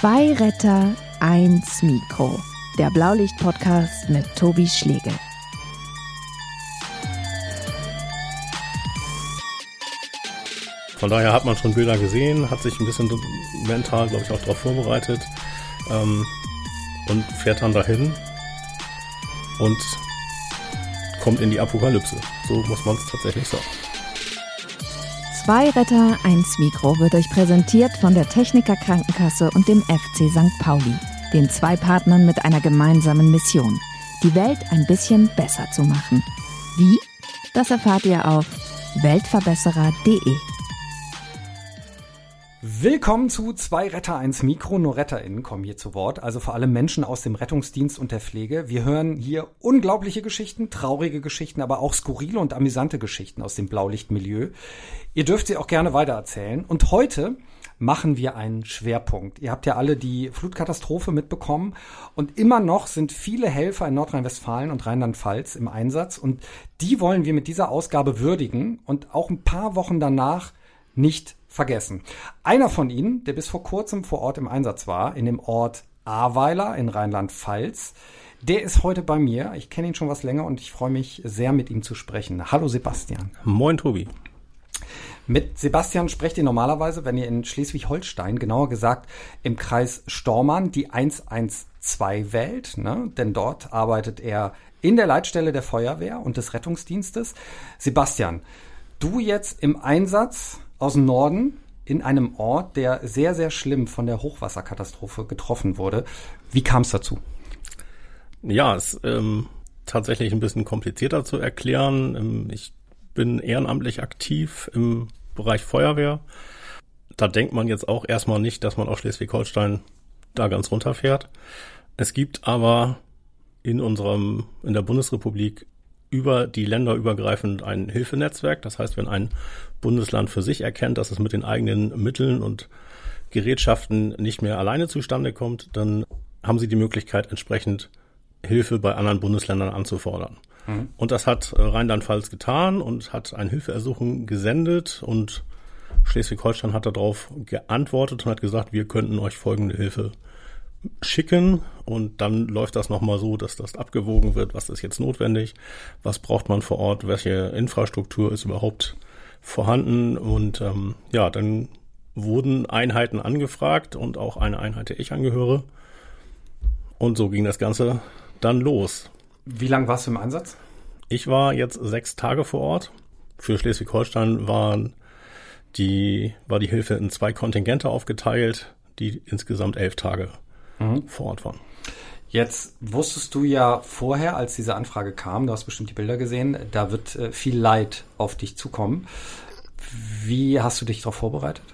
Zwei Retter, eins Mikro. Der Blaulicht-Podcast mit Tobi Schlegel. Von daher hat man schon Bilder gesehen, hat sich ein bisschen mental, glaube ich, auch darauf vorbereitet ähm, und fährt dann dahin und kommt in die Apokalypse. So muss man es tatsächlich sagen. Zwei Retter, eins Mikro wird euch präsentiert von der Techniker Krankenkasse und dem FC St. Pauli, den zwei Partnern mit einer gemeinsamen Mission, die Welt ein bisschen besser zu machen. Wie? Das erfahrt ihr auf weltverbesserer.de. Willkommen zu zwei Retter, eins Mikro. Nur RetterInnen kommen hier zu Wort, also vor allem Menschen aus dem Rettungsdienst und der Pflege. Wir hören hier unglaubliche Geschichten, traurige Geschichten, aber auch skurrile und amüsante Geschichten aus dem Blaulichtmilieu. Ihr dürft sie auch gerne weitererzählen. Und heute machen wir einen Schwerpunkt. Ihr habt ja alle die Flutkatastrophe mitbekommen und immer noch sind viele Helfer in Nordrhein-Westfalen und Rheinland-Pfalz im Einsatz und die wollen wir mit dieser Ausgabe würdigen und auch ein paar Wochen danach nicht vergessen. Einer von ihnen, der bis vor kurzem vor Ort im Einsatz war, in dem Ort Ahrweiler in Rheinland-Pfalz, der ist heute bei mir. Ich kenne ihn schon was länger und ich freue mich sehr, mit ihm zu sprechen. Hallo Sebastian. Moin Tobi. Mit Sebastian sprecht ihr normalerweise, wenn ihr in Schleswig-Holstein, genauer gesagt im Kreis Stormann, die 112 wählt, ne? denn dort arbeitet er in der Leitstelle der Feuerwehr und des Rettungsdienstes. Sebastian, du jetzt im Einsatz aus dem Norden in einem Ort, der sehr, sehr schlimm von der Hochwasserkatastrophe getroffen wurde. Wie kam es dazu? Ja, es ist ähm, tatsächlich ein bisschen komplizierter zu erklären. Ähm, ich bin ehrenamtlich aktiv im Bereich Feuerwehr. Da denkt man jetzt auch erstmal nicht, dass man aus Schleswig-Holstein da ganz runterfährt. Es gibt aber in unserem, in der Bundesrepublik über die Länder übergreifend ein Hilfenetzwerk. Das heißt, wenn ein Bundesland für sich erkennt, dass es mit den eigenen Mitteln und Gerätschaften nicht mehr alleine zustande kommt, dann haben sie die Möglichkeit, entsprechend Hilfe bei anderen Bundesländern anzufordern. Mhm. Und das hat äh, Rheinland-Pfalz getan und hat ein Hilfeersuchen gesendet und Schleswig-Holstein hat darauf geantwortet und hat gesagt, wir könnten euch folgende Hilfe schicken und dann läuft das nochmal so, dass das abgewogen wird, was ist jetzt notwendig, was braucht man vor Ort, welche Infrastruktur ist überhaupt vorhanden und ähm, ja, dann wurden Einheiten angefragt und auch eine Einheit, der ich angehöre und so ging das Ganze dann los. Wie lange warst du im Einsatz? Ich war jetzt sechs Tage vor Ort. Für Schleswig-Holstein waren die, war die Hilfe in zwei Kontingente aufgeteilt, die insgesamt elf Tage mhm. vor Ort waren. Jetzt wusstest du ja vorher, als diese Anfrage kam, du hast bestimmt die Bilder gesehen, da wird äh, viel Leid auf dich zukommen. Wie hast du dich darauf vorbereitet?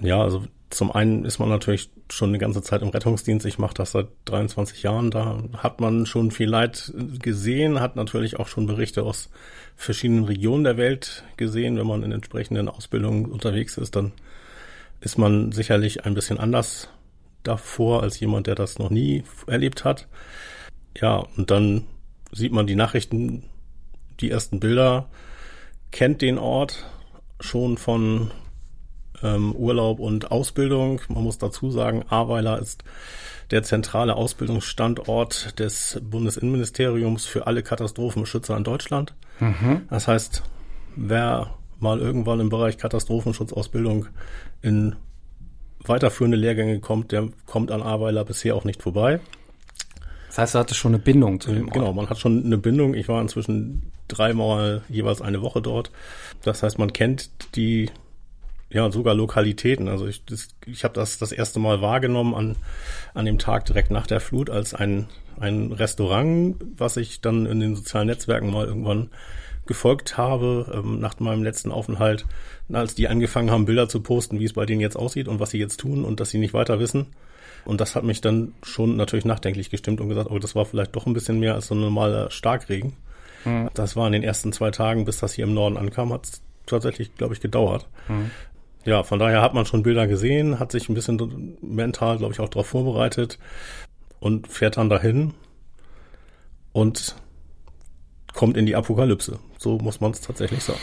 Ja, also zum einen ist man natürlich schon eine ganze Zeit im Rettungsdienst. Ich mache das seit 23 Jahren. Da hat man schon viel Leid gesehen, hat natürlich auch schon Berichte aus verschiedenen Regionen der Welt gesehen. Wenn man in entsprechenden Ausbildungen unterwegs ist, dann ist man sicherlich ein bisschen anders davor als jemand, der das noch nie erlebt hat. Ja, und dann sieht man die Nachrichten, die ersten Bilder, kennt den Ort schon von ähm, Urlaub und Ausbildung. Man muss dazu sagen, Ahrweiler ist der zentrale Ausbildungsstandort des Bundesinnenministeriums für alle Katastrophenschützer in Deutschland. Mhm. Das heißt, wer mal irgendwann im Bereich Katastrophenschutzausbildung in weiterführende Lehrgänge kommt, der kommt an Ahrweiler bisher auch nicht vorbei. Das heißt, du hattest schon eine Bindung zu dem Ort. Genau, man hat schon eine Bindung. Ich war inzwischen dreimal jeweils eine Woche dort. Das heißt, man kennt die, ja, sogar Lokalitäten. Also ich, das, ich habe das das erste Mal wahrgenommen an, an dem Tag direkt nach der Flut als ein, ein Restaurant, was ich dann in den sozialen Netzwerken mal irgendwann gefolgt habe, ähm, nach meinem letzten Aufenthalt, als die angefangen haben, Bilder zu posten, wie es bei denen jetzt aussieht und was sie jetzt tun und dass sie nicht weiter wissen. Und das hat mich dann schon natürlich nachdenklich gestimmt und gesagt, oh, das war vielleicht doch ein bisschen mehr als so ein normaler Starkregen. Mhm. Das war in den ersten zwei Tagen, bis das hier im Norden ankam, hat es tatsächlich, glaube ich, gedauert. Mhm. Ja, von daher hat man schon Bilder gesehen, hat sich ein bisschen mental, glaube ich, auch darauf vorbereitet und fährt dann dahin und kommt in die Apokalypse. So muss man es tatsächlich sagen.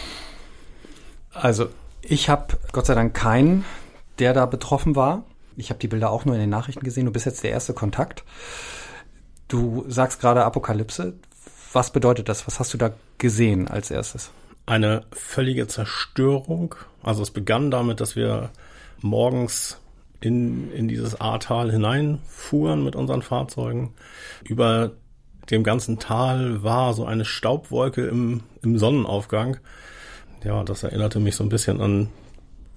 Also ich habe Gott sei Dank keinen, der da betroffen war. ich habe die Bilder auch nur in den Nachrichten gesehen. Du bist jetzt der erste Kontakt. Du sagst gerade Apokalypse. Was bedeutet das? Was hast du da gesehen als erstes? Eine völlige Zerstörung. Also es begann damit, dass wir morgens in, in dieses Ahrtal hineinfuhren mit unseren Fahrzeugen. Über dem ganzen Tal war so eine Staubwolke im, im Sonnenaufgang. Ja, das erinnerte mich so ein bisschen an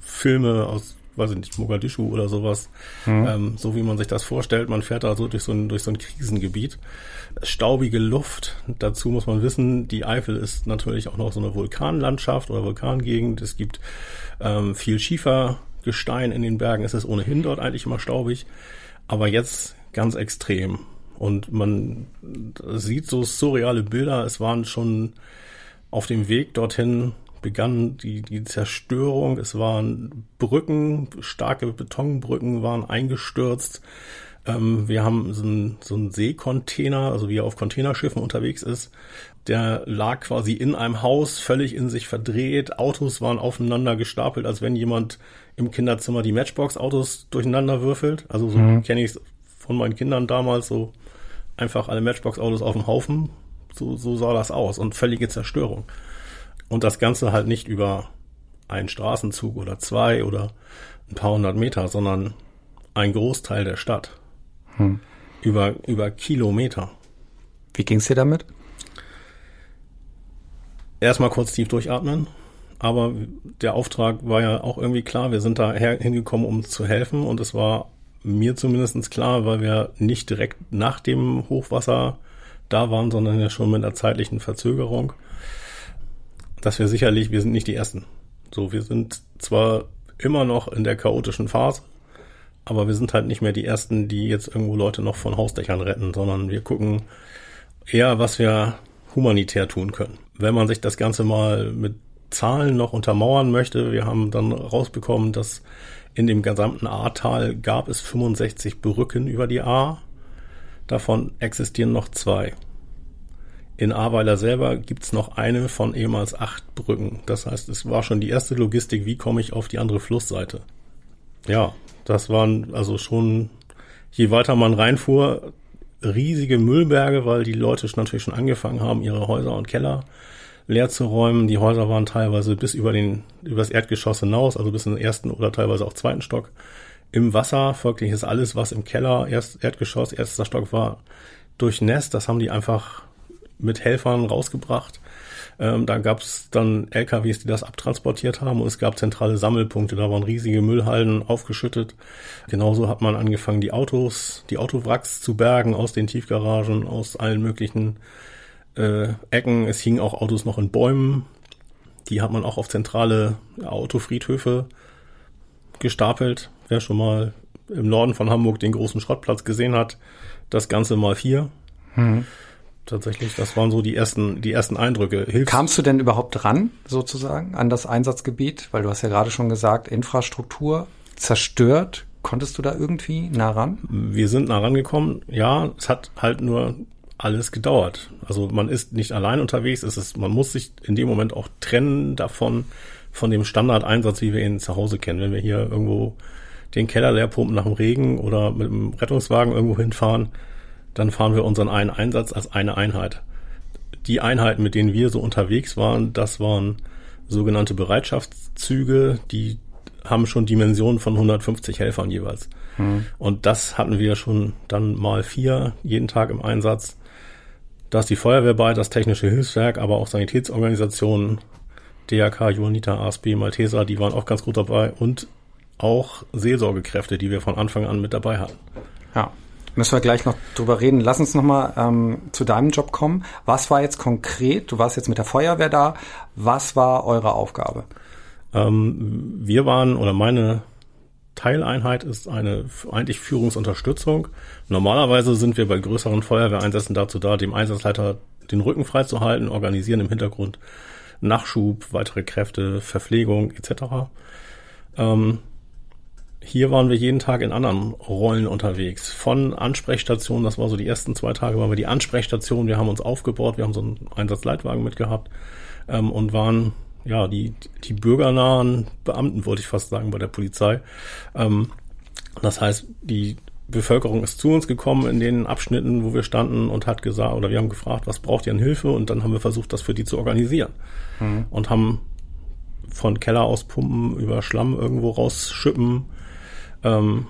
Filme aus, weiß ich nicht, Mogadischu oder sowas. Mhm. Ähm, so wie man sich das vorstellt. Man fährt da so durch so ein, durch so ein Krisengebiet. Staubige Luft. Dazu muss man wissen, die Eifel ist natürlich auch noch so eine Vulkanlandschaft oder Vulkangegend. Es gibt ähm, viel Schiefergestein in den Bergen. Es ist ohnehin dort eigentlich immer staubig. Aber jetzt ganz extrem. Und man sieht so surreale Bilder. Es waren schon auf dem Weg dorthin begann die, die Zerstörung. Es waren Brücken, starke Betonbrücken waren eingestürzt. Ähm, wir haben so einen so einen Seekontainer, also wie er auf Containerschiffen unterwegs ist. Der lag quasi in einem Haus, völlig in sich verdreht. Autos waren aufeinander gestapelt, als wenn jemand im Kinderzimmer die Matchbox-Autos durcheinander würfelt. Also so mhm. kenne ich es von meinen Kindern damals, so einfach alle Matchbox-Autos auf dem Haufen. So, so sah das aus und völlige Zerstörung. Und das Ganze halt nicht über einen Straßenzug oder zwei oder ein paar hundert Meter, sondern ein Großteil der Stadt. Hm. Über, über Kilometer. Wie ging's dir damit? Erstmal kurz tief durchatmen. Aber der Auftrag war ja auch irgendwie klar. Wir sind da hingekommen, um zu helfen. Und es war mir zumindest klar, weil wir nicht direkt nach dem Hochwasser da waren, sondern ja schon mit einer zeitlichen Verzögerung dass wir sicherlich, wir sind nicht die Ersten. So, wir sind zwar immer noch in der chaotischen Phase, aber wir sind halt nicht mehr die Ersten, die jetzt irgendwo Leute noch von Hausdächern retten, sondern wir gucken eher, was wir humanitär tun können. Wenn man sich das Ganze mal mit Zahlen noch untermauern möchte, wir haben dann rausbekommen, dass in dem gesamten Ahrtal gab es 65 Brücken über die Ahr. Davon existieren noch zwei. In Ahrweiler selber gibt's noch eine von ehemals acht Brücken. Das heißt, es war schon die erste Logistik, wie komme ich auf die andere Flussseite. Ja, das waren also schon, je weiter man reinfuhr, riesige Müllberge, weil die Leute natürlich schon angefangen haben, ihre Häuser und Keller leer zu räumen. Die Häuser waren teilweise bis über den, über das Erdgeschoss hinaus, also bis in den ersten oder teilweise auch zweiten Stock im Wasser. Folglich ist alles, was im Keller, erst Erdgeschoss, erster Stock war, durchnässt. Das haben die einfach mit Helfern rausgebracht. Ähm, da gab es dann LKWs, die das abtransportiert haben und es gab zentrale Sammelpunkte. Da waren riesige Müllhalden aufgeschüttet. Genauso hat man angefangen, die Autos, die Autowracks zu bergen aus den Tiefgaragen, aus allen möglichen äh, Ecken. Es hingen auch Autos noch in Bäumen. Die hat man auch auf zentrale Autofriedhöfe gestapelt. Wer schon mal im Norden von Hamburg den großen Schrottplatz gesehen hat, das Ganze mal vier. Mhm tatsächlich. Das waren so die ersten, die ersten Eindrücke. Hilfs Kamst du denn überhaupt ran, sozusagen, an das Einsatzgebiet? Weil du hast ja gerade schon gesagt, Infrastruktur zerstört. Konntest du da irgendwie nah ran? Wir sind nah rangekommen. Ja, es hat halt nur alles gedauert. Also man ist nicht allein unterwegs. Es ist, man muss sich in dem Moment auch trennen davon, von dem Standardeinsatz, wie wir ihn zu Hause kennen. Wenn wir hier irgendwo den Keller leer pumpen nach dem Regen oder mit dem Rettungswagen irgendwo hinfahren, dann fahren wir unseren einen Einsatz als eine Einheit. Die Einheiten, mit denen wir so unterwegs waren, das waren sogenannte Bereitschaftszüge, die haben schon Dimensionen von 150 Helfern jeweils. Mhm. Und das hatten wir schon dann mal vier jeden Tag im Einsatz. Da ist die Feuerwehr bei, das Technische Hilfswerk, aber auch Sanitätsorganisationen, DRK, Johanniter, ASB, Malteser, die waren auch ganz gut dabei und auch Seelsorgekräfte, die wir von Anfang an mit dabei hatten. Ja, Müssen wir gleich noch drüber reden. Lass uns nochmal ähm, zu deinem Job kommen. Was war jetzt konkret? Du warst jetzt mit der Feuerwehr da. Was war eure Aufgabe? Ähm, wir waren, oder meine Teileinheit ist eine eigentlich Führungsunterstützung. Normalerweise sind wir bei größeren Feuerwehreinsätzen dazu da, dem Einsatzleiter den Rücken freizuhalten, organisieren im Hintergrund Nachschub, weitere Kräfte, Verpflegung etc. Ähm, hier waren wir jeden Tag in anderen Rollen unterwegs. Von Ansprechstation, das war so die ersten zwei Tage, waren wir die Ansprechstation, wir haben uns aufgebaut, wir haben so einen Einsatzleitwagen mitgehabt ähm, und waren ja die, die bürgernahen Beamten, wollte ich fast sagen, bei der Polizei. Ähm, Das heißt, die Bevölkerung ist zu uns gekommen in den Abschnitten, wo wir standen und hat gesagt, oder wir haben gefragt, was braucht ihr an Hilfe? Und dann haben wir versucht, das für die zu organisieren. Mhm. Und haben von Keller aus pumpen, über Schlamm irgendwo rausschippen, ähm,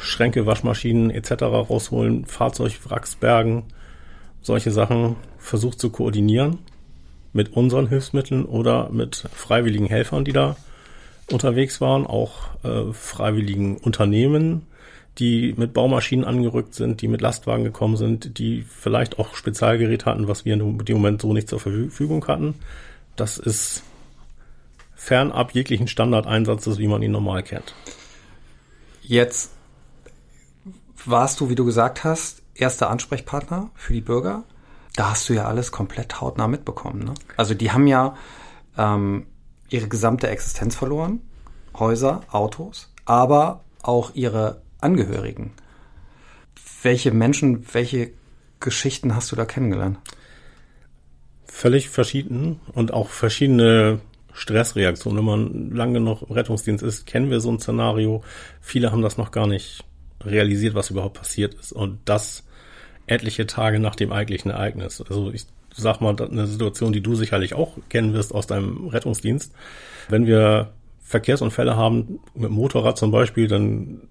Schränke, Waschmaschinen etc. rausholen, Fahrzeugwracks bergen, solche Sachen versucht zu koordinieren mit unseren Hilfsmitteln oder mit freiwilligen Helfern, die da unterwegs waren, auch äh, freiwilligen Unternehmen, die mit Baumaschinen angerückt sind, die mit Lastwagen gekommen sind, die vielleicht auch Spezialgerät hatten, was wir in dem Moment so nicht zur Verfügung hatten. Das ist fernab jeglichen Standardeinsatzes, wie man ihn normal kennt. Jetzt warst du, wie du gesagt hast, erster Ansprechpartner für die Bürger. Da hast du ja alles komplett hautnah mitbekommen. Ne? Also die haben ja ähm, ihre gesamte Existenz verloren, Häuser, Autos, aber auch ihre Angehörigen. Welche Menschen, welche Geschichten hast du da kennengelernt? Völlig verschieden und auch verschiedene Stressreaktionen. Wenn man lange noch im Rettungsdienst ist, kennen wir so ein Szenario. Viele haben das noch gar nicht realisiert, was überhaupt passiert ist. Und das etliche Tage nach dem eigentlichen Ereignis. Also ich sag mal, eine Situation, die du sicherlich auch kennen wirst aus deinem Rettungsdienst. Wenn wir Verkehrsunfälle haben, mit Motorrad zum Beispiel, dann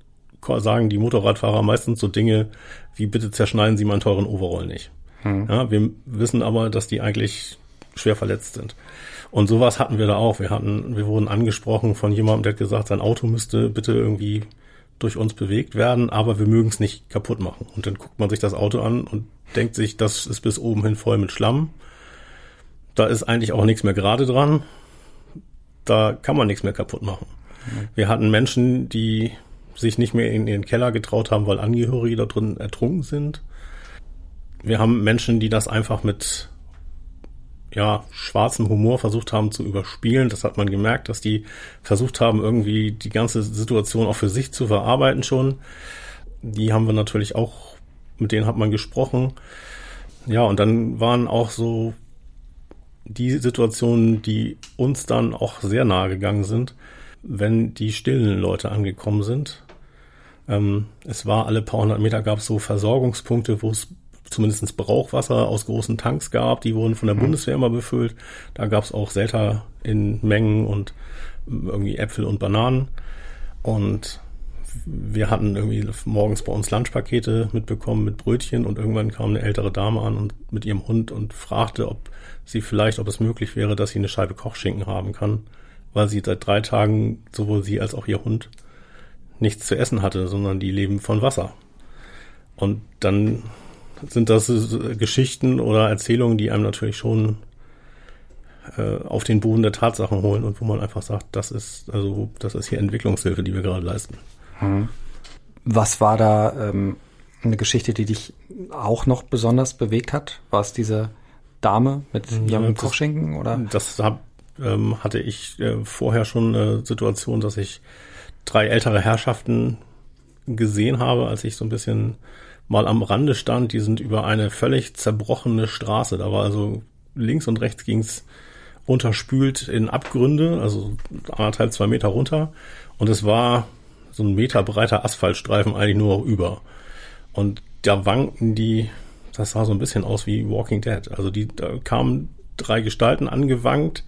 sagen die Motorradfahrer meistens so Dinge wie bitte zerschneiden Sie meinen teuren Overall nicht. Hm. Ja, wir wissen aber, dass die eigentlich schwer verletzt sind. Und sowas hatten wir da auch. Wir hatten, wir wurden angesprochen von jemandem, der hat gesagt, sein Auto müsste bitte irgendwie durch uns bewegt werden, aber wir mögen es nicht kaputt machen. Und dann guckt man sich das Auto an und denkt sich, das ist bis oben hin voll mit Schlamm. Da ist eigentlich auch nichts mehr gerade dran. Da kann man nichts mehr kaputt machen. Wir hatten Menschen, die sich nicht mehr in den Keller getraut haben, weil Angehörige da drin ertrunken sind. Wir haben Menschen, die das einfach mit ja, schwarzem Humor versucht haben zu überspielen. Das hat man gemerkt, dass die versucht haben, irgendwie die ganze Situation auch für sich zu verarbeiten schon. Die haben wir natürlich auch, mit denen hat man gesprochen. Ja, und dann waren auch so die Situationen, die uns dann auch sehr nahe gegangen sind, wenn die stillen Leute angekommen sind. Ähm, es war alle paar hundert Meter gab es so Versorgungspunkte, wo es zumindest Brauchwasser aus großen Tanks gab. Die wurden von der mhm. Bundeswehr immer befüllt. Da gab es auch Selter in Mengen und irgendwie Äpfel und Bananen. Und wir hatten irgendwie morgens bei uns Lunchpakete mitbekommen mit Brötchen und irgendwann kam eine ältere Dame an und mit ihrem Hund und fragte, ob sie vielleicht, ob es möglich wäre, dass sie eine Scheibe Kochschinken haben kann, weil sie seit drei Tagen sowohl sie als auch ihr Hund nichts zu essen hatte, sondern die leben von Wasser. Und dann sind das Geschichten oder Erzählungen, die einem natürlich schon äh, auf den Boden der Tatsachen holen und wo man einfach sagt, das ist, also das ist hier Entwicklungshilfe, die wir gerade leisten. Hm. Was war da ähm, eine Geschichte, die dich auch noch besonders bewegt hat? War es diese Dame mit ihrem ja, Kochschinken oder? Das hab, ähm, hatte ich äh, vorher schon eine Situation, dass ich drei ältere Herrschaften gesehen habe, als ich so ein bisschen mal am Rande stand. Die sind über eine völlig zerbrochene Straße. Da war also links und rechts ging's unterspült in Abgründe, also anderthalb, zwei Meter runter. Und es war so ein Meter breiter Asphaltstreifen eigentlich nur über. Und da wankten die, das sah so ein bisschen aus wie Walking Dead. Also die, da kamen drei Gestalten angewankt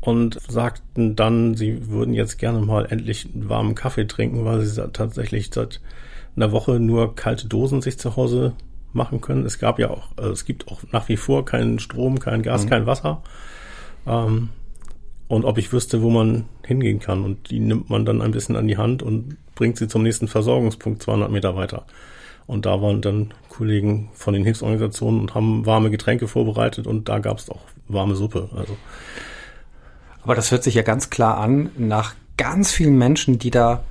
und sagten dann, sie würden jetzt gerne mal endlich einen warmen Kaffee trinken, weil sie tatsächlich seit einer Woche nur kalte Dosen sich zu Hause machen können. Es gab ja auch, also es gibt auch nach wie vor keinen Strom, kein Gas, mhm. kein Wasser. Ähm, und ob ich wüsste, wo man hingehen kann. Und die nimmt man dann ein bisschen an die Hand und bringt sie zum nächsten Versorgungspunkt 200 Meter weiter. Und da waren dann Kollegen von den Hilfsorganisationen und haben warme Getränke vorbereitet und da gab es auch warme Suppe. Also. Aber das hört sich ja ganz klar an nach ganz vielen Menschen, die da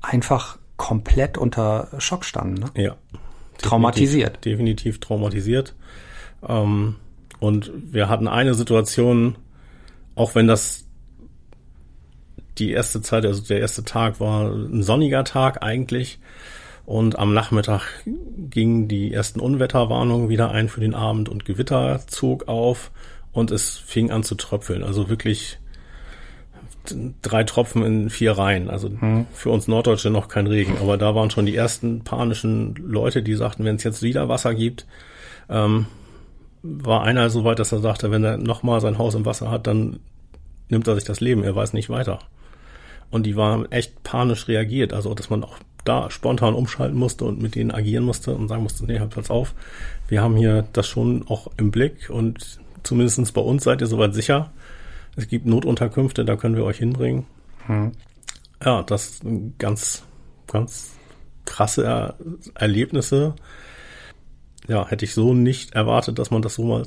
einfach komplett unter Schock standen. Ne? Ja. Traumatisiert. Definitiv, definitiv traumatisiert. Ähm, und wir hatten eine Situation, auch wenn das die erste Zeit, also der erste Tag war ein sonniger Tag eigentlich. Und am Nachmittag gingen die ersten Unwetterwarnungen wieder ein für den Abend und Gewitter zog auf und es fing an zu tröpfeln. Also wirklich drei Tropfen in vier Reihen. Also hm. für uns Norddeutsche noch kein Regen, aber da waren schon die ersten panischen Leute, die sagten, wenn es jetzt wieder Wasser gibt, ähm, war einer so weit, dass er sagte, wenn er nochmal sein Haus im Wasser hat, dann nimmt er sich das Leben, er weiß nicht weiter. Und die waren echt panisch reagiert, also dass man auch da spontan umschalten musste und mit denen agieren musste und sagen musste, nee, halt pass auf, wir haben hier das schon auch im Blick und zumindestens bei uns seid ihr soweit sicher. Es gibt Notunterkünfte, da können wir euch hinbringen. Hm. Ja, das sind ganz, ganz krasse er Erlebnisse. Ja, hätte ich so nicht erwartet, dass man das so mal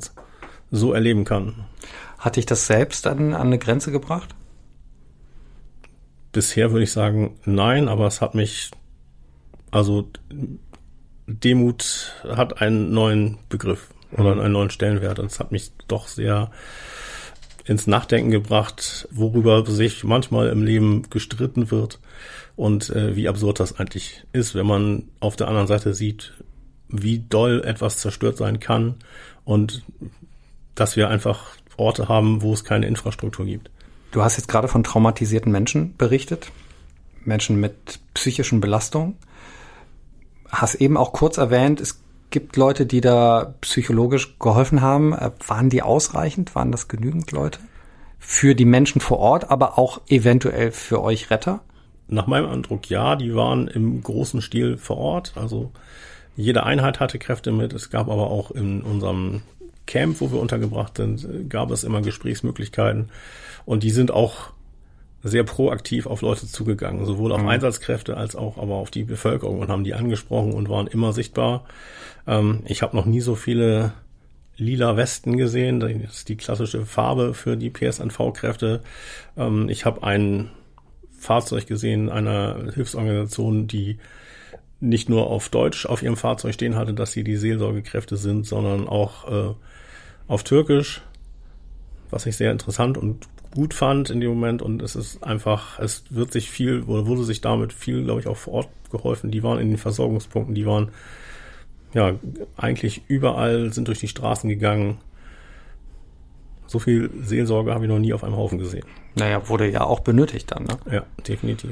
so erleben kann. Hat dich das selbst dann an eine Grenze gebracht? Bisher würde ich sagen, nein, aber es hat mich, also Demut hat einen neuen Begriff oder mhm. einen neuen Stellenwert und es hat mich doch sehr ins Nachdenken gebracht, worüber sich manchmal im Leben gestritten wird und äh, wie absurd das eigentlich ist, wenn man auf der anderen Seite sieht, wie doll etwas zerstört sein kann und dass wir einfach Orte haben, wo es keine Infrastruktur gibt. Du hast jetzt gerade von traumatisierten Menschen berichtet, Menschen mit psychischen Belastungen. Hast eben auch kurz erwähnt, es gibt Leute, die da psychologisch geholfen haben. Äh, waren die ausreichend? Waren das genügend Leute? Für die Menschen vor Ort, aber auch eventuell für euch Retter? Nach meinem Eindruck ja, die waren im großen Stil vor Ort. Also jede Einheit hatte Kräfte mit. Es gab aber auch in unserem Camp, wo wir untergebracht sind, gab es immer Gesprächsmöglichkeiten. Und die sind auch sehr proaktiv auf Leute zugegangen, sowohl auf mhm. Einsatzkräfte als auch aber auf die Bevölkerung und haben die angesprochen und waren immer sichtbar. Ähm, ich habe noch nie so viele lila Westen gesehen. Das ist die klassische Farbe für die PSNV-Kräfte. Ähm, ich habe ein Fahrzeug gesehen einer Hilfsorganisation, die nicht nur auf Deutsch auf ihrem Fahrzeug stehen hatte, dass sie die Seelsorgekräfte sind, sondern auch äh, auf Türkisch, was ich sehr interessant und gut fand in dem Moment. Und es ist einfach, es wird sich viel, oder wurde sich damit viel, glaube ich, auch vor Ort geholfen. Die waren in den Versorgungspunkten, die waren ja eigentlich überall, sind durch die Straßen gegangen. So viel Seelsorge habe ich noch nie auf einem Haufen gesehen. Naja, wurde ja auch benötigt dann, ne? Ja, definitiv.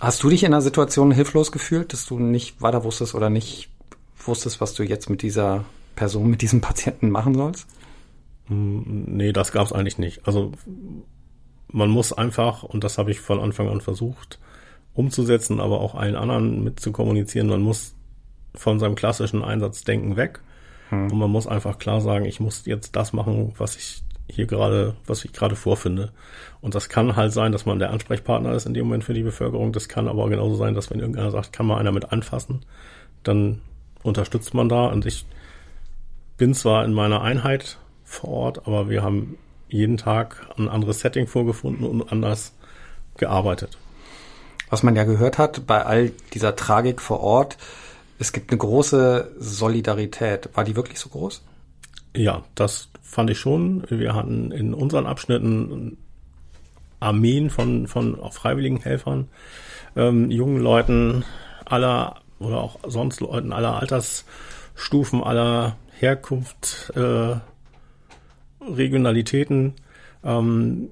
Hast du dich in einer Situation hilflos gefühlt, dass du nicht weiter wusstest oder nicht wusstest, was du jetzt mit dieser Person, mit diesem Patienten machen sollst? Nee, das gab es eigentlich nicht. Also man muss einfach, und das habe ich von Anfang an versucht umzusetzen, aber auch allen anderen mit zu kommunizieren, man muss von seinem klassischen Einsatzdenken weg. Hm. Und man muss einfach klar sagen, ich muss jetzt das machen, was ich hier gerade, was ich gerade vorfinde. Und das kann halt sein, dass man der Ansprechpartner ist in dem Moment für die Bevölkerung. Das kann aber genauso sein, dass wenn irgendeiner sagt, kann mal einer mit anfassen, dann unterstützt man da. Und ich bin zwar in meiner Einheit vor Ort, aber wir haben jeden Tag ein anderes Setting vorgefunden und anders gearbeitet. Was man ja gehört hat bei all dieser Tragik vor Ort, es gibt eine große Solidarität. War die wirklich so groß? Ja, das fand ich schon. Wir hatten in unseren Abschnitten Armeen von, von auch freiwilligen Helfern, ähm, jungen Leuten aller oder auch sonst Leuten aller Altersstufen, aller Herkunft, äh, Regionalitäten. Ähm,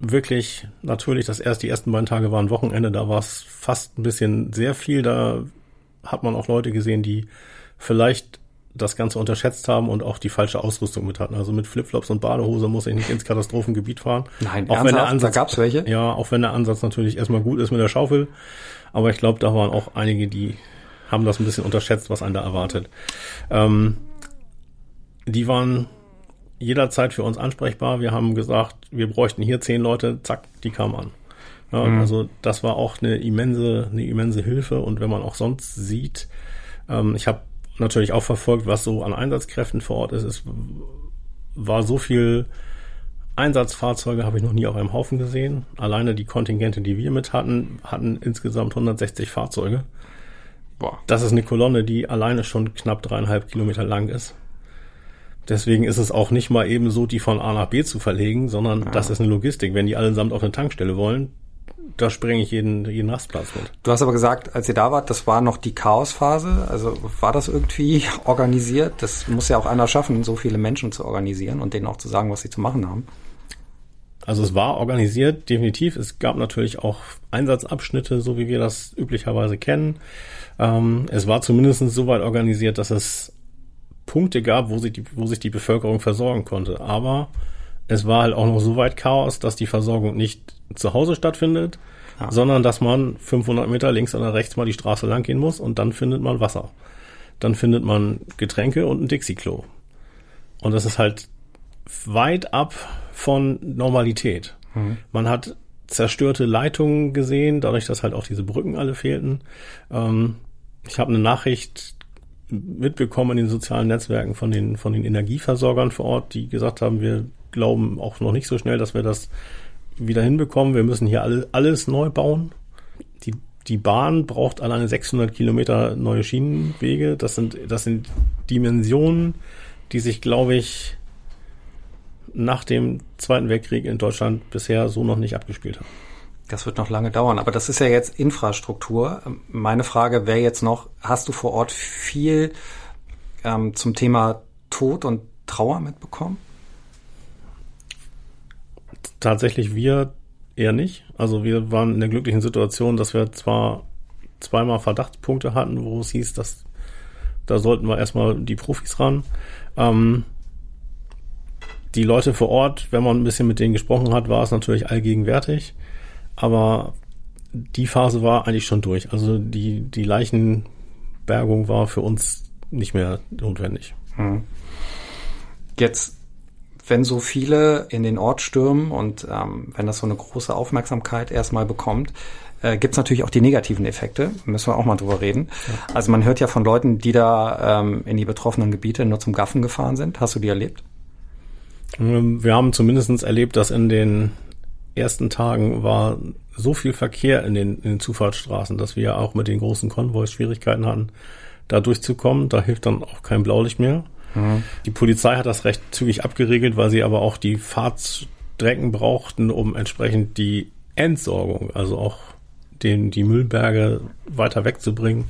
wirklich natürlich, das erst die ersten beiden Tage waren Wochenende, da war es fast ein bisschen sehr viel. Da hat man auch Leute gesehen, die vielleicht das Ganze unterschätzt haben und auch die falsche Ausrüstung mit hatten. Also mit Flipflops und Badehose muss ich nicht ins Katastrophengebiet fahren. Nein, auch wenn der Ansatz, da gab's welche? Ja, auch wenn der Ansatz natürlich erstmal gut ist mit der Schaufel. Aber ich glaube, da waren auch einige, die haben das ein bisschen unterschätzt, was einen da erwartet. Ähm, die waren jederzeit für uns ansprechbar. Wir haben gesagt, wir bräuchten hier zehn Leute, zack, die kamen an. Ja, mhm. Also das war auch eine immense, eine immense Hilfe. Und wenn man auch sonst sieht, ähm, ich habe natürlich auch verfolgt, was so an Einsatzkräften vor Ort ist. Es war so viel Einsatzfahrzeuge habe ich noch nie auf einem Haufen gesehen. Alleine die Kontingente, die wir mit hatten, hatten insgesamt 160 Fahrzeuge. Boah. Das ist eine Kolonne, die alleine schon knapp dreieinhalb Kilometer lang ist. Deswegen ist es auch nicht mal eben so, die von A nach B zu verlegen, sondern ja. das ist eine Logistik. Wenn die allesamt auf eine Tankstelle wollen, da sprenge ich jeden, jeden Rastplatz mit. Du hast aber gesagt, als ihr da wart, das war noch die Chaosphase. Also war das irgendwie organisiert? Das muss ja auch einer schaffen, so viele Menschen zu organisieren und denen auch zu sagen, was sie zu machen haben. Also es war organisiert, definitiv. Es gab natürlich auch Einsatzabschnitte, so wie wir das üblicherweise kennen. Ähm, es war zumindest so weit organisiert, dass es Punkte gab, wo sich, die, wo sich die Bevölkerung versorgen konnte. Aber es war halt auch noch so weit Chaos, dass die Versorgung nicht zu Hause stattfindet, ja. sondern dass man 500 Meter links oder rechts mal die Straße lang gehen muss und dann findet man Wasser. Dann findet man Getränke und ein Dixie-Klo. Und das ist halt weit ab von Normalität. Mhm. Man hat zerstörte Leitungen gesehen, dadurch, dass halt auch diese Brücken alle fehlten. Ähm, ich habe eine Nachricht mitbekommen in den sozialen Netzwerken von den, von den Energieversorgern vor Ort, die gesagt haben, wir glauben auch noch nicht so schnell, dass wir das wieder hinbekommen. Wir müssen hier alle, alles neu bauen. Die, die Bahn braucht alleine 600 Kilometer neue Schienenwege. Das sind, das sind Dimensionen, die sich, glaube ich, nach dem Zweiten Weltkrieg in Deutschland bisher so noch nicht abgespielt haben. Das wird noch lange dauern, aber das ist ja jetzt Infrastruktur. Meine Frage wäre jetzt noch, hast du vor Ort viel ähm, zum Thema Tod und Trauer mitbekommen? Tatsächlich wir eher nicht. Also wir waren in der glücklichen Situation, dass wir zwar zweimal Verdachtspunkte hatten, wo es hieß, dass da sollten wir erstmal die Profis ran. Ähm, die Leute vor Ort, wenn man ein bisschen mit denen gesprochen hat, war es natürlich allgegenwärtig. Aber die Phase war eigentlich schon durch. Also die, die Leichenbergung war für uns nicht mehr notwendig. Hm. Jetzt, wenn so viele in den Ort stürmen und ähm, wenn das so eine große Aufmerksamkeit erstmal bekommt, äh, gibt es natürlich auch die negativen Effekte. Müssen wir auch mal drüber reden. Ja. Also man hört ja von Leuten, die da ähm, in die betroffenen Gebiete nur zum Gaffen gefahren sind. Hast du die erlebt? Ähm, wir haben zumindest erlebt, dass in den ersten Tagen war so viel Verkehr in den, in den Zufahrtsstraßen, dass wir auch mit den großen Konvois Schwierigkeiten hatten, da durchzukommen. Da hilft dann auch kein Blaulicht mehr. Mhm. Die Polizei hat das recht zügig abgeregelt, weil sie aber auch die Fahrtstrecken brauchten, um entsprechend die Entsorgung, also auch den, die Müllberge weiter wegzubringen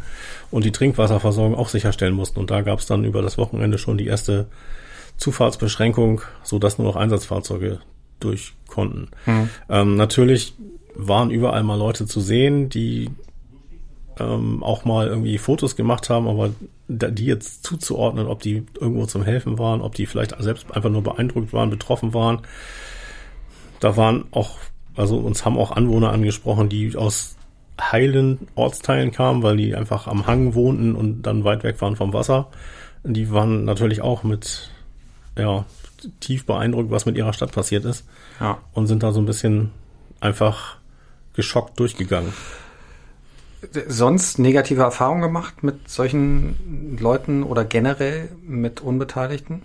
und die Trinkwasserversorgung auch sicherstellen mussten. Und da gab es dann über das Wochenende schon die erste Zufahrtsbeschränkung, so dass nur noch Einsatzfahrzeuge durch konnten. Mhm. Ähm, natürlich waren überall mal Leute zu sehen, die ähm, auch mal irgendwie Fotos gemacht haben, aber die jetzt zuzuordnen, ob die irgendwo zum Helfen waren, ob die vielleicht selbst einfach nur beeindruckt waren, betroffen waren. Da waren auch, also uns haben auch Anwohner angesprochen, die aus heilen Ortsteilen kamen, weil die einfach am Hang wohnten und dann weit weg waren vom Wasser. Die waren natürlich auch mit ja, tief beeindruckt, was mit ihrer Stadt passiert ist. Ja. Und sind da so ein bisschen einfach geschockt durchgegangen. Sonst negative Erfahrungen gemacht mit solchen Leuten oder generell mit Unbeteiligten?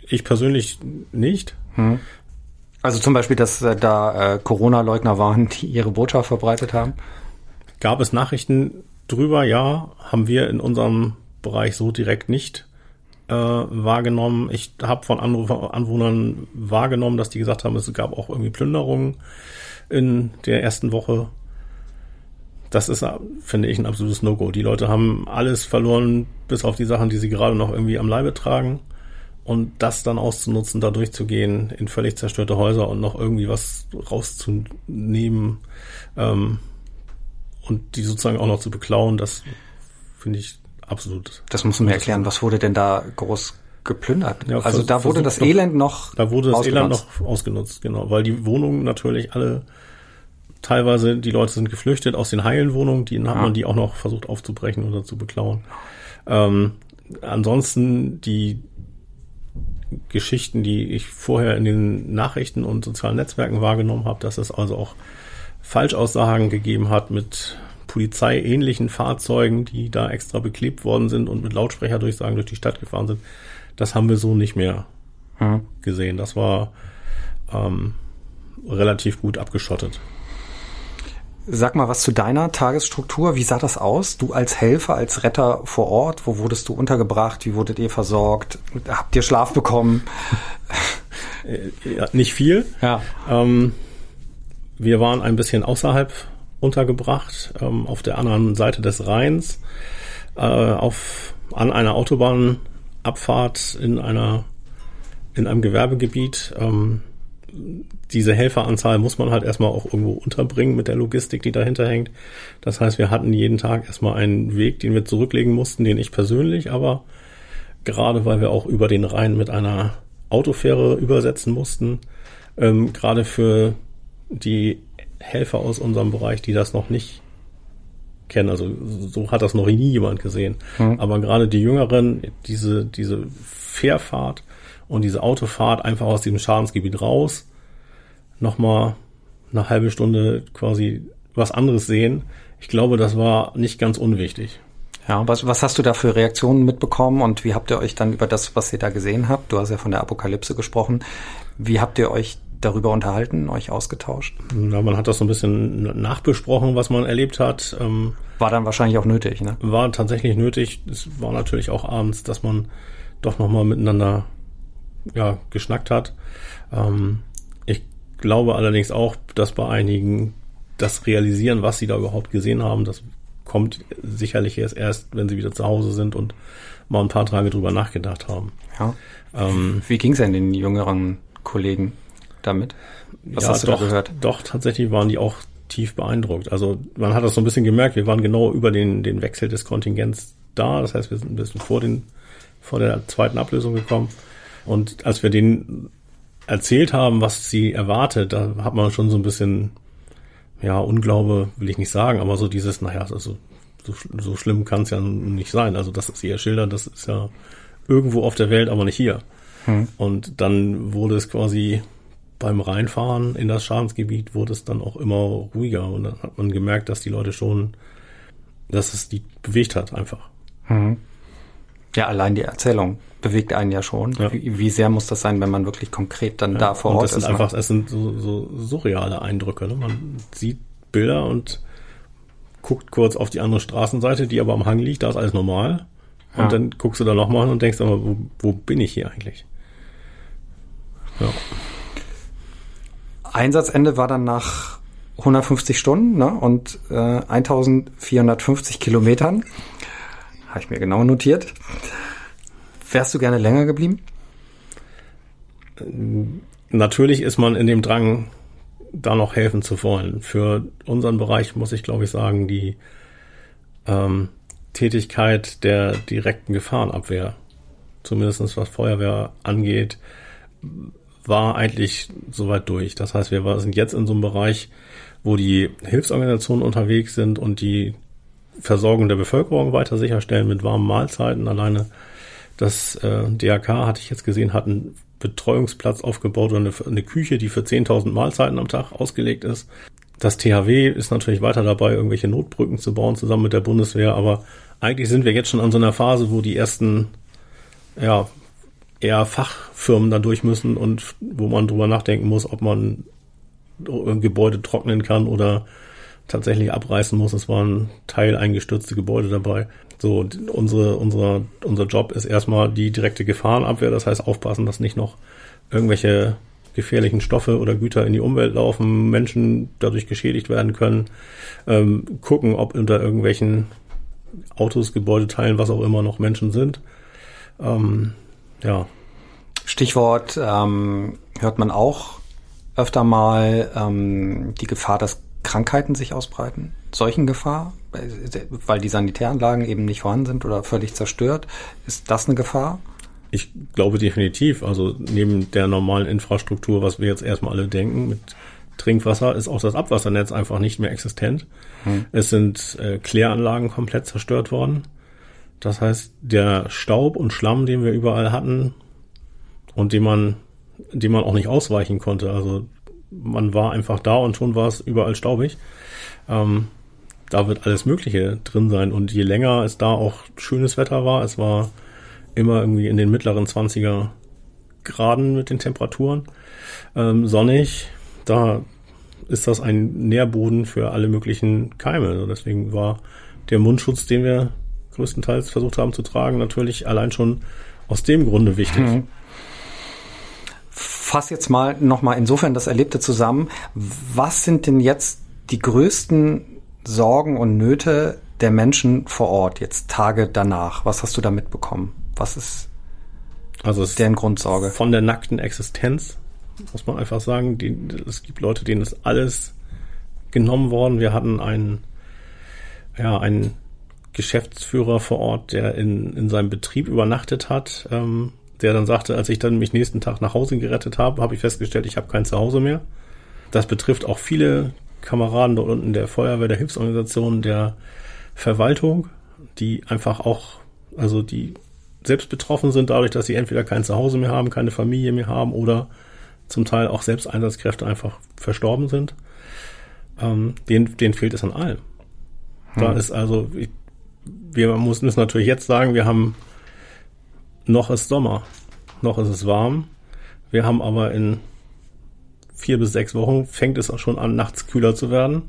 Ich persönlich nicht. Hm. Also zum Beispiel, dass äh, da äh, Corona-Leugner waren, die ihre Botschaft verbreitet haben? Gab es Nachrichten drüber? Ja, haben wir in unserem Bereich so direkt nicht äh, wahrgenommen. Ich habe von Anwohnern wahrgenommen, dass die gesagt haben, es gab auch irgendwie Plünderungen in der ersten Woche. Das ist, finde ich, ein absolutes No-Go. Die Leute haben alles verloren, bis auf die Sachen, die sie gerade noch irgendwie am Leibe tragen. Und das dann auszunutzen, da durchzugehen, in völlig zerstörte Häuser und noch irgendwie was rauszunehmen ähm, und die sozusagen auch noch zu beklauen, das finde ich absolut. Das muss man mir erklären. Was wurde denn da groß geplündert? Ja, also da wurde das Elend noch Da wurde das Elend noch ausgenutzt, genau. Weil die Wohnungen natürlich alle teilweise, die Leute sind geflüchtet aus den heilen Wohnungen, die hat man die auch noch versucht aufzubrechen oder zu beklauen. Ähm, ansonsten die Geschichten, die ich vorher in den Nachrichten und sozialen Netzwerken wahrgenommen habe, dass es also auch Falschaussagen gegeben hat mit polizeiähnlichen Fahrzeugen, die da extra beklebt worden sind und mit Lautsprecherdurchsagen durch die Stadt gefahren sind. Das haben wir so nicht mehr hm. gesehen. Das war ähm, relativ gut abgeschottet. Sag mal was zu deiner Tagesstruktur. Wie sah das aus? Du als Helfer, als Retter vor Ort, wo wurdest du untergebracht? Wie wurdet ihr versorgt? Habt ihr Schlaf bekommen? Äh, ja, nicht viel. Ja. Ähm, wir waren ein bisschen außerhalb untergebracht, ähm, auf der anderen Seite des Rheins, äh, auf, an einer Autobahnabfahrt in einer, in einem Gewerbegebiet. Ähm, diese Helferanzahl muss man halt erstmal auch irgendwo unterbringen mit der Logistik, die dahinter hängt. Das heißt, wir hatten jeden Tag erstmal einen Weg, den wir zurücklegen mussten, den ich persönlich, aber gerade weil wir auch über den Rhein mit einer Autofähre übersetzen mussten, ähm, gerade für die Helfer aus unserem Bereich, die das noch nicht kennen. Also so hat das noch nie jemand gesehen. Mhm. Aber gerade die Jüngeren, diese, diese Fährfahrt und diese Autofahrt einfach aus diesem Schadensgebiet raus, nochmal eine halbe Stunde quasi was anderes sehen. Ich glaube, das war nicht ganz unwichtig. Ja, was, was hast du da für Reaktionen mitbekommen und wie habt ihr euch dann über das, was ihr da gesehen habt, du hast ja von der Apokalypse gesprochen, wie habt ihr euch darüber unterhalten, euch ausgetauscht? Ja, man hat das so ein bisschen nachbesprochen, was man erlebt hat. Ähm, war dann wahrscheinlich auch nötig, ne? War tatsächlich nötig. Es war natürlich auch abends, dass man doch nochmal miteinander ja, geschnackt hat. Ähm, ich glaube allerdings auch, dass bei einigen das Realisieren, was sie da überhaupt gesehen haben, das kommt sicherlich erst erst, wenn sie wieder zu Hause sind und mal ein paar Tage drüber nachgedacht haben. Ja. Ähm, Wie ging es denn den jüngeren Kollegen damit? Was ja, hast du doch, da gehört? Doch, tatsächlich waren die auch tief beeindruckt. Also man hat das so ein bisschen gemerkt, wir waren genau über den, den Wechsel des Kontingents da. Das heißt, wir sind ein bisschen vor, den, vor der zweiten Ablösung gekommen. Und als wir denen erzählt haben, was sie erwartet, da hat man schon so ein bisschen, ja, Unglaube will ich nicht sagen, aber so dieses, naja, also so, so schlimm kann es ja nicht sein. Also das ist ihr Schilder, das ist ja irgendwo auf der Welt, aber nicht hier. Hm. Und dann wurde es quasi beim Reinfahren in das Schadensgebiet wurde es dann auch immer ruhiger und dann hat man gemerkt, dass die Leute schon, dass es die bewegt hat einfach. Hm. Ja, allein die Erzählung bewegt einen ja schon. Ja. Wie, wie, sehr muss das sein, wenn man wirklich konkret dann ja, da vor Ort ist? Das sind ne? einfach, es sind so, so surreale Eindrücke. Ne? Man sieht Bilder und guckt kurz auf die andere Straßenseite, die aber am Hang liegt, da ist alles normal. Und ja. dann guckst du da nochmal hin und denkst aber, wo, wo bin ich hier eigentlich? Ja. Einsatzende war dann nach 150 Stunden ne? und äh, 1450 Kilometern. Habe ich mir genau notiert. Wärst du gerne länger geblieben? Natürlich ist man in dem Drang, da noch helfen zu wollen. Für unseren Bereich muss ich, glaube ich, sagen, die ähm, Tätigkeit der direkten Gefahrenabwehr, zumindest was Feuerwehr angeht, war eigentlich soweit durch. Das heißt, wir sind jetzt in so einem Bereich, wo die Hilfsorganisationen unterwegs sind und die Versorgung der Bevölkerung weiter sicherstellen mit warmen Mahlzeiten. Alleine das äh, DRK, hatte ich jetzt gesehen, hat einen Betreuungsplatz aufgebaut oder eine, eine Küche, die für 10.000 Mahlzeiten am Tag ausgelegt ist. Das THW ist natürlich weiter dabei, irgendwelche Notbrücken zu bauen, zusammen mit der Bundeswehr. Aber eigentlich sind wir jetzt schon an so einer Phase, wo die ersten ja, eher Fachfirmen da durch müssen und wo man drüber nachdenken muss, ob man Gebäude trocknen kann oder tatsächlich abreißen muss. Es waren teil eingestürzte Gebäude dabei. So, unsere, unsere, unser Job ist erstmal die direkte Gefahrenabwehr. Das heißt, aufpassen, dass nicht noch irgendwelche gefährlichen Stoffe oder Güter in die Umwelt laufen, Menschen dadurch geschädigt werden können, ähm, gucken, ob unter irgendwelchen Autos, Gebäudeteilen, was auch immer noch Menschen sind. Ähm, ja. Stichwort ähm, hört man auch öfter mal ähm, die Gefahr, dass Krankheiten sich ausbreiten? Solchen Gefahr? Weil die Sanitäranlagen eben nicht vorhanden sind oder völlig zerstört. Ist das eine Gefahr? Ich glaube definitiv. Also neben der normalen Infrastruktur, was wir jetzt erstmal alle denken, mit Trinkwasser ist auch das Abwassernetz einfach nicht mehr existent. Hm. Es sind äh, Kläranlagen komplett zerstört worden. Das heißt, der Staub und Schlamm, den wir überall hatten und den man, den man auch nicht ausweichen konnte. Also man war einfach da und schon war es überall staubig. Ähm, da wird alles Mögliche drin sein. Und je länger es da auch schönes Wetter war, es war immer irgendwie in den mittleren 20er Graden mit den Temperaturen, ähm, sonnig, da ist das ein Nährboden für alle möglichen Keime. Also deswegen war der Mundschutz, den wir größtenteils versucht haben zu tragen, natürlich allein schon aus dem Grunde wichtig. Mhm fasse jetzt mal nochmal insofern das Erlebte zusammen. Was sind denn jetzt die größten Sorgen und Nöte der Menschen vor Ort, jetzt Tage danach? Was hast du da mitbekommen? Was ist also deren Grundsorge? Von der nackten Existenz muss man einfach sagen. Die, es gibt Leute, denen ist alles genommen worden. Wir hatten einen, ja, einen Geschäftsführer vor Ort, der in, in seinem Betrieb übernachtet hat, ähm, der dann sagte, als ich dann mich nächsten Tag nach Hause gerettet habe, habe ich festgestellt, ich habe kein Zuhause mehr. Das betrifft auch viele Kameraden dort unten der Feuerwehr, der Hilfsorganisation, der Verwaltung, die einfach auch, also die selbst betroffen sind dadurch, dass sie entweder kein Zuhause mehr haben, keine Familie mehr haben oder zum Teil auch selbst Einsatzkräfte einfach verstorben sind. Ähm, denen, denen fehlt es an allem. Hm. Da ist also, ich, wir müssen es natürlich jetzt sagen, wir haben noch ist Sommer, noch ist es warm. Wir haben aber in vier bis sechs Wochen fängt es auch schon an, nachts kühler zu werden.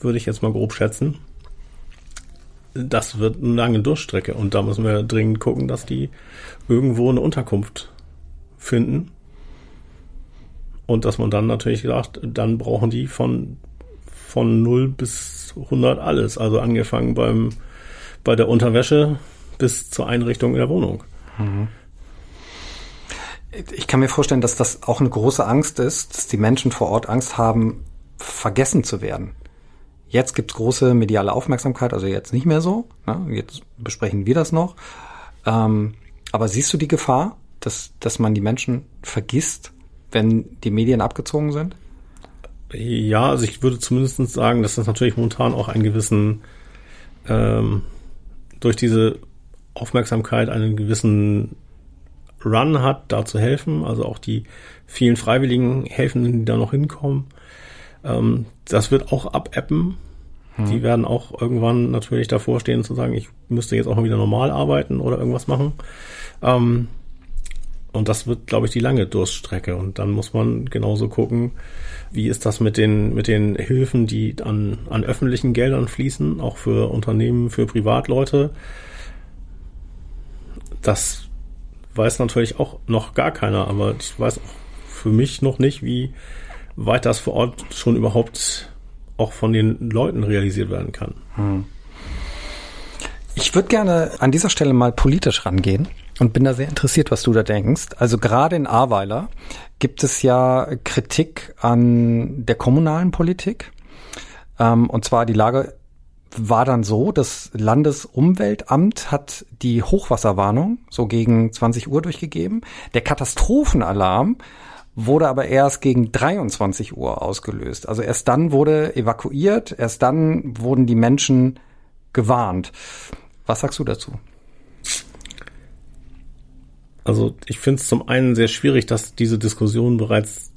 Würde ich jetzt mal grob schätzen. Das wird eine lange Durchstrecke und da müssen wir dringend gucken, dass die irgendwo eine Unterkunft finden. Und dass man dann natürlich sagt, dann brauchen die von, von 0 bis 100 alles. Also angefangen beim, bei der Unterwäsche bis zur Einrichtung in der Wohnung. Mhm. Ich kann mir vorstellen, dass das auch eine große Angst ist, dass die Menschen vor Ort Angst haben, vergessen zu werden. Jetzt gibt's große mediale Aufmerksamkeit, also jetzt nicht mehr so. Ne? Jetzt besprechen wir das noch. Ähm, aber siehst du die Gefahr, dass, dass man die Menschen vergisst, wenn die Medien abgezogen sind? Ja, also ich würde zumindest sagen, dass das natürlich momentan auch einen gewissen, ähm, durch diese Aufmerksamkeit einen gewissen Run hat, da zu helfen. Also auch die vielen freiwilligen Helfenden, die da noch hinkommen. Ähm, das wird auch abappen. Hm. Die werden auch irgendwann natürlich davor stehen zu sagen, ich müsste jetzt auch mal wieder normal arbeiten oder irgendwas machen. Ähm, und das wird, glaube ich, die lange Durststrecke. Und dann muss man genauso gucken, wie ist das mit den, mit den Hilfen, die an, an öffentlichen Geldern fließen, auch für Unternehmen, für Privatleute das weiß natürlich auch noch gar keiner, aber ich weiß auch für mich noch nicht, wie weit das vor Ort schon überhaupt auch von den Leuten realisiert werden kann. Hm. Ich würde gerne an dieser Stelle mal politisch rangehen und bin da sehr interessiert, was du da denkst. Also gerade in Ahrweiler gibt es ja Kritik an der kommunalen Politik. Ähm, und zwar die Lage war dann so, das Landesumweltamt hat die Hochwasserwarnung so gegen 20 Uhr durchgegeben. Der Katastrophenalarm wurde aber erst gegen 23 Uhr ausgelöst. Also erst dann wurde evakuiert, erst dann wurden die Menschen gewarnt. Was sagst du dazu? Also ich finde es zum einen sehr schwierig, dass diese Diskussion bereits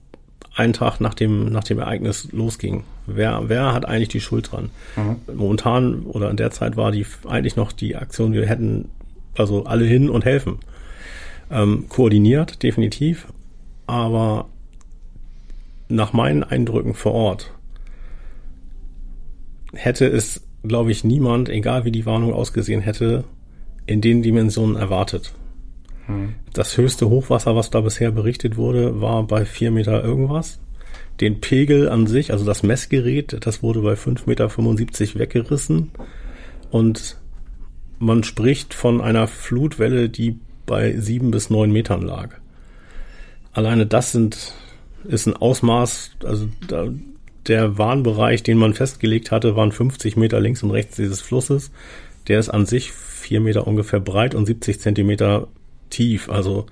einen Tag nach dem, nach dem Ereignis losging. Wer, wer hat eigentlich die Schuld dran? Mhm. Momentan oder in der Zeit war die eigentlich noch die Aktion, wir hätten also alle hin und helfen. Ähm, koordiniert, definitiv. Aber nach meinen Eindrücken vor Ort hätte es, glaube ich, niemand, egal wie die Warnung ausgesehen hätte, in den Dimensionen erwartet. Das höchste Hochwasser, was da bisher berichtet wurde, war bei vier Meter irgendwas. Den Pegel an sich, also das Messgerät, das wurde bei fünf Meter weggerissen. Und man spricht von einer Flutwelle, die bei sieben bis neun Metern lag. Alleine das sind, ist ein Ausmaß, also da, der Warnbereich, den man festgelegt hatte, waren 50 Meter links und rechts dieses Flusses. Der ist an sich vier Meter ungefähr breit und 70 Zentimeter tief. Also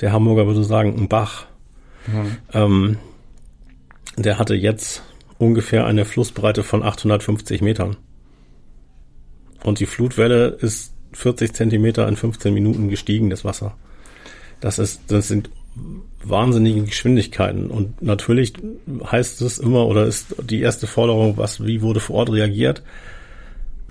der Hamburger würde sagen, ein Bach. Mhm. Ähm, der hatte jetzt ungefähr eine Flussbreite von 850 Metern. Und die Flutwelle ist 40 Zentimeter in 15 Minuten gestiegen, das Wasser. Das ist, das sind wahnsinnige Geschwindigkeiten. Und natürlich heißt es immer oder ist die erste Forderung, was, wie wurde vor Ort reagiert?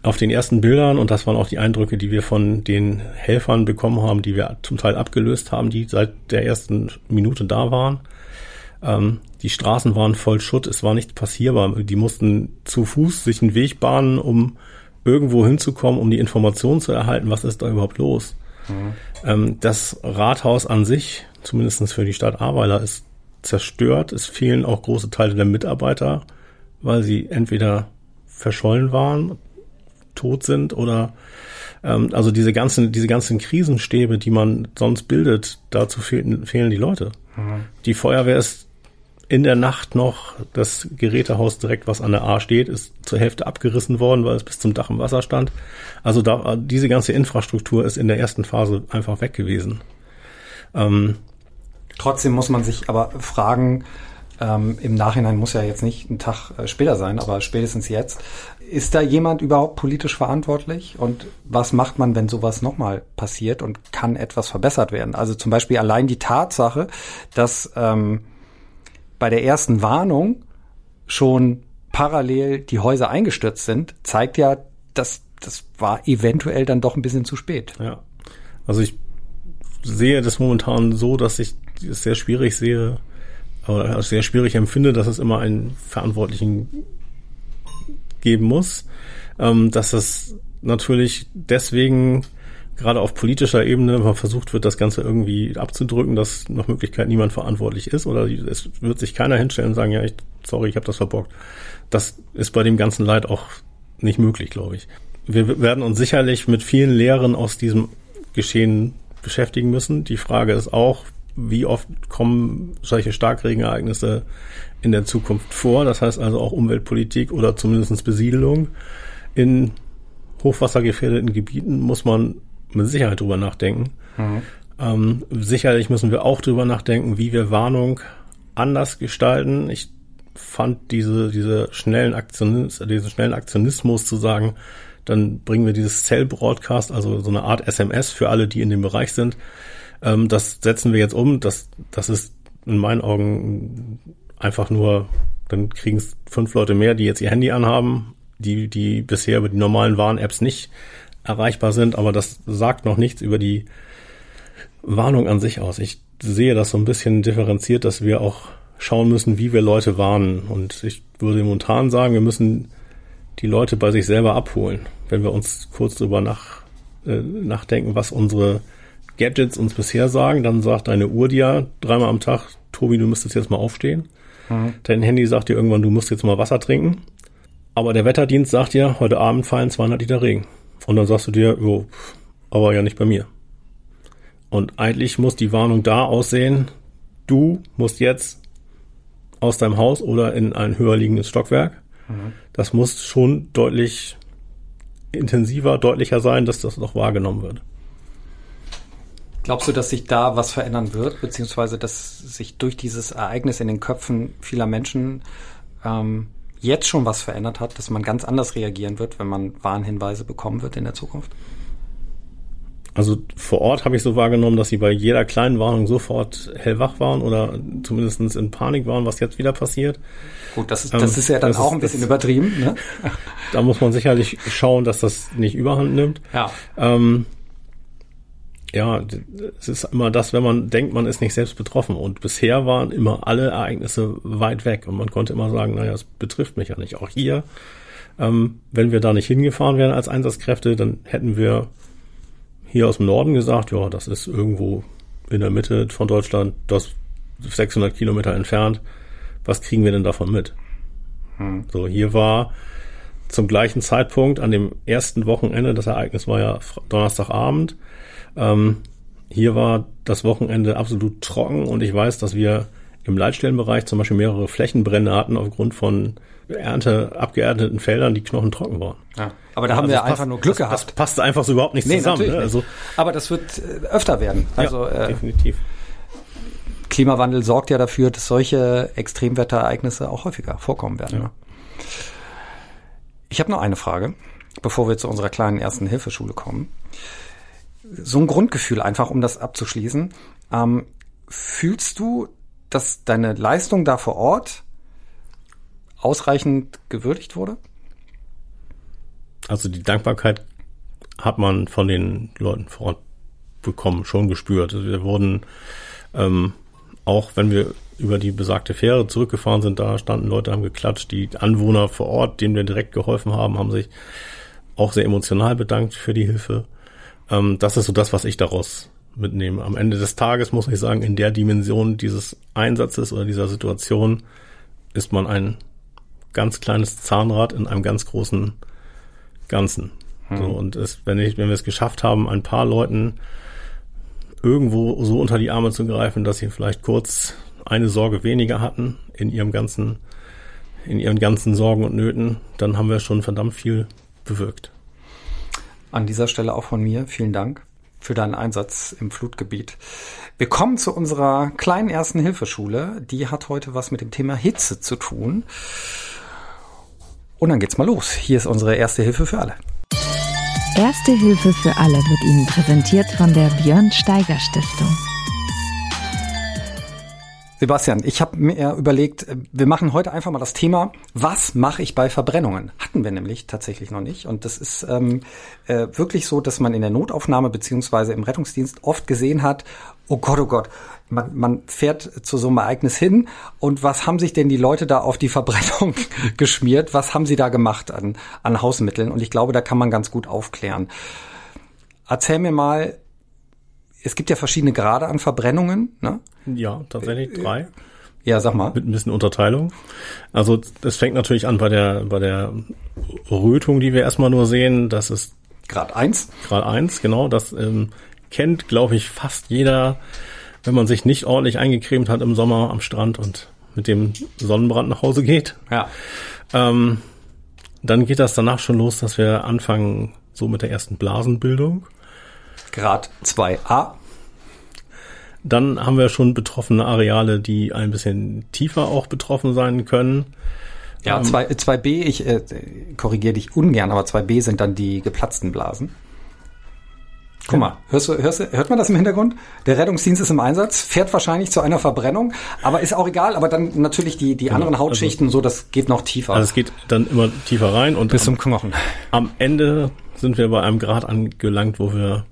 Auf den ersten Bildern, und das waren auch die Eindrücke, die wir von den Helfern bekommen haben, die wir zum Teil abgelöst haben, die seit der ersten Minute da waren. Ähm, die Straßen waren voll Schutt, es war nichts passierbar. Die mussten zu Fuß sich einen Weg bahnen, um irgendwo hinzukommen, um die Informationen zu erhalten, was ist da überhaupt los. Mhm. Ähm, das Rathaus an sich, zumindestens für die Stadt Ahrweiler, ist zerstört. Es fehlen auch große Teile der Mitarbeiter, weil sie entweder verschollen waren, tot sind oder ähm, also diese ganzen, diese ganzen Krisenstäbe, die man sonst bildet, dazu fehlen, fehlen die Leute. Mhm. Die Feuerwehr ist in der Nacht noch das Gerätehaus direkt, was an der A steht, ist zur Hälfte abgerissen worden, weil es bis zum Dach im Wasser stand. Also da, diese ganze Infrastruktur ist in der ersten Phase einfach weg gewesen. Ähm, Trotzdem muss man sich aber fragen, ähm, im Nachhinein muss ja jetzt nicht ein Tag äh, später sein, aber spätestens jetzt, ist da jemand überhaupt politisch verantwortlich? Und was macht man, wenn sowas nochmal passiert und kann etwas verbessert werden? Also zum Beispiel allein die Tatsache, dass ähm, bei der ersten Warnung schon parallel die Häuser eingestürzt sind, zeigt ja, dass das war eventuell dann doch ein bisschen zu spät. Ja. Also ich sehe das momentan so, dass ich es sehr schwierig sehe, oder sehr schwierig empfinde, dass es immer einen Verantwortlichen geben muss. Ähm, dass es natürlich deswegen gerade auf politischer Ebene mal versucht wird, das Ganze irgendwie abzudrücken, dass nach Möglichkeit niemand verantwortlich ist oder es wird sich keiner hinstellen und sagen, ja, ich, sorry, ich habe das verbockt. Das ist bei dem ganzen Leid auch nicht möglich, glaube ich. Wir werden uns sicherlich mit vielen Lehren aus diesem Geschehen beschäftigen müssen. Die Frage ist auch, wie oft kommen solche Starkregenereignisse in der Zukunft vor? Das heißt also auch Umweltpolitik oder zumindest Besiedelung in hochwassergefährdeten Gebieten muss man mit Sicherheit drüber nachdenken. Mhm. Ähm, sicherlich müssen wir auch drüber nachdenken, wie wir Warnung anders gestalten. Ich fand diese, diese schnellen Aktionismus, diesen schnellen Aktionismus zu sagen, dann bringen wir dieses Cell Broadcast, also so eine Art SMS für alle, die in dem Bereich sind. Ähm, das setzen wir jetzt um. Das, das ist in meinen Augen einfach nur, dann kriegen es fünf Leute mehr, die jetzt ihr Handy anhaben, die, die bisher über die normalen Warn-Apps nicht erreichbar sind, aber das sagt noch nichts über die Warnung an sich aus. Ich sehe das so ein bisschen differenziert, dass wir auch schauen müssen, wie wir Leute warnen. Und ich würde momentan sagen, wir müssen die Leute bei sich selber abholen. Wenn wir uns kurz darüber nach, äh, nachdenken, was unsere Gadgets uns bisher sagen, dann sagt deine Uhr dir dreimal am Tag, Tobi, du müsstest jetzt mal aufstehen. Mhm. Dein Handy sagt dir irgendwann, du musst jetzt mal Wasser trinken. Aber der Wetterdienst sagt dir, heute Abend fallen 200 Liter Regen. Und dann sagst du dir, jo, aber ja nicht bei mir. Und eigentlich muss die Warnung da aussehen, du musst jetzt aus deinem Haus oder in ein höher liegendes Stockwerk. Mhm. Das muss schon deutlich intensiver, deutlicher sein, dass das noch wahrgenommen wird. Glaubst du, dass sich da was verändern wird, beziehungsweise dass sich durch dieses Ereignis in den Köpfen vieler Menschen ähm, jetzt schon was verändert hat, dass man ganz anders reagieren wird, wenn man Warnhinweise bekommen wird in der Zukunft? Also vor Ort habe ich so wahrgenommen, dass sie bei jeder kleinen Warnung sofort hellwach waren oder zumindest in Panik waren, was jetzt wieder passiert. Gut, das ist, das ähm, ist ja dann auch ist, ein bisschen das, übertrieben. Ne? Da muss man sicherlich schauen, dass das nicht überhand nimmt. Ja. Ähm, ja, es ist immer das, wenn man denkt, man ist nicht selbst betroffen. Und bisher waren immer alle Ereignisse weit weg und man konnte immer sagen, naja, es betrifft mich ja nicht. Auch hier, ähm, wenn wir da nicht hingefahren wären als Einsatzkräfte, dann hätten wir hier aus dem Norden gesagt, ja, das ist irgendwo in der Mitte von Deutschland, das 600 Kilometer entfernt. Was kriegen wir denn davon mit? Hm. So, hier war zum gleichen Zeitpunkt an dem ersten Wochenende, das Ereignis war ja Donnerstagabend, ähm, hier war das Wochenende absolut trocken und ich weiß, dass wir im Leitstellenbereich zum Beispiel mehrere Flächenbrände hatten aufgrund von Ernte, abgeernteten Feldern, die Knochen trocken waren. Ja, aber da haben also wir einfach passt, nur Glück das, gehabt. Das passte einfach so überhaupt nicht nee, zusammen. Ne? Also, aber das wird äh, öfter werden. Also, ja, äh, definitiv. Klimawandel sorgt ja dafür, dass solche Extremwetterereignisse auch häufiger vorkommen werden. Ja. Ich habe noch eine Frage, bevor wir zu unserer kleinen ersten Hilfeschule kommen so ein Grundgefühl einfach, um das abzuschließen. Ähm, fühlst du, dass deine Leistung da vor Ort ausreichend gewürdigt wurde? Also die Dankbarkeit hat man von den Leuten vor Ort bekommen, schon gespürt. Also wir wurden ähm, auch, wenn wir über die besagte Fähre zurückgefahren sind, da standen Leute, haben geklatscht. Die Anwohner vor Ort, denen wir direkt geholfen haben, haben sich auch sehr emotional bedankt für die Hilfe. Ähm, das ist so das, was ich daraus mitnehme. Am Ende des Tages muss ich sagen, in der Dimension dieses Einsatzes oder dieser Situation ist man ein ganz kleines Zahnrad in einem ganz großen Ganzen. Hm. So, und es, wenn, ich, wenn wir es geschafft haben, ein paar Leuten irgendwo so unter die Arme zu greifen, dass sie vielleicht kurz eine Sorge weniger hatten in ihrem ganzen, in ihren ganzen Sorgen und Nöten, dann haben wir schon verdammt viel bewirkt. An dieser Stelle auch von mir vielen Dank für deinen Einsatz im Flutgebiet. Wir kommen zu unserer kleinen ersten Hilfeschule. Die hat heute was mit dem Thema Hitze zu tun. Und dann geht's mal los. Hier ist unsere erste Hilfe für alle. Erste Hilfe für alle wird Ihnen präsentiert von der Björn Steiger Stiftung. Sebastian, ich habe mir überlegt, wir machen heute einfach mal das Thema, was mache ich bei Verbrennungen? Hatten wir nämlich tatsächlich noch nicht. Und das ist ähm, äh, wirklich so, dass man in der Notaufnahme beziehungsweise im Rettungsdienst oft gesehen hat, oh Gott, oh Gott, man, man fährt zu so einem Ereignis hin und was haben sich denn die Leute da auf die Verbrennung geschmiert? Was haben sie da gemacht an, an Hausmitteln? Und ich glaube, da kann man ganz gut aufklären. Erzähl mir mal, es gibt ja verschiedene Grade an Verbrennungen. Ne? Ja, tatsächlich drei. Ja, sag mal. Mit ein bisschen Unterteilung. Also das fängt natürlich an bei der bei der Rötung, die wir erstmal nur sehen. Das ist Grad eins. Grad eins, genau. Das ähm, kennt, glaube ich, fast jeder, wenn man sich nicht ordentlich eingecremt hat im Sommer am Strand und mit dem Sonnenbrand nach Hause geht. Ja. Ähm, dann geht das danach schon los, dass wir anfangen so mit der ersten Blasenbildung. Grad 2a. Dann haben wir schon betroffene Areale, die ein bisschen tiefer auch betroffen sein können. Ja, 2, ähm, 2b, ich äh, korrigiere dich ungern, aber 2b sind dann die geplatzten Blasen. Guck mal, hörst du, hörst du, hört man das im Hintergrund? Der Rettungsdienst ist im Einsatz, fährt wahrscheinlich zu einer Verbrennung, aber ist auch egal, aber dann natürlich die, die genau, anderen Hautschichten, also, so, das geht noch tiefer. Also es geht dann immer tiefer rein und bis zum Knochen. Am Ende sind wir bei einem Grad angelangt, wo wir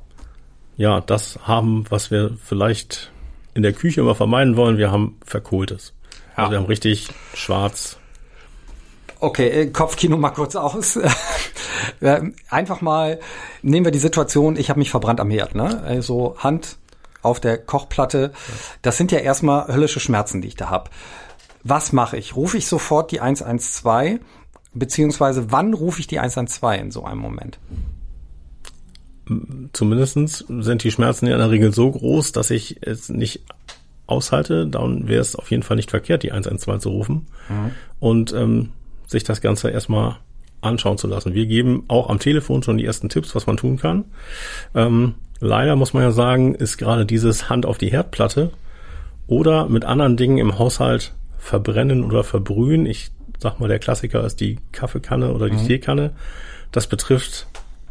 ja, das haben, was wir vielleicht in der Küche immer vermeiden wollen. Wir haben Verkohltes. Ja. Also wir haben richtig schwarz. Okay, äh, Kopfkino mal kurz aus. Äh, einfach mal, nehmen wir die Situation, ich habe mich verbrannt am Herd. Ne? Also Hand auf der Kochplatte. Das sind ja erstmal höllische Schmerzen, die ich da habe. Was mache ich? Rufe ich sofort die 112? Beziehungsweise wann rufe ich die 112 in so einem Moment? Zumindestens sind die Schmerzen in der Regel so groß, dass ich es nicht aushalte. Dann wäre es auf jeden Fall nicht verkehrt, die 112 zu rufen mhm. und ähm, sich das Ganze erstmal anschauen zu lassen. Wir geben auch am Telefon schon die ersten Tipps, was man tun kann. Ähm, leider muss man ja sagen, ist gerade dieses Hand auf die Herdplatte oder mit anderen Dingen im Haushalt verbrennen oder verbrühen. Ich sag mal, der Klassiker ist die Kaffeekanne oder die mhm. Teekanne. Das betrifft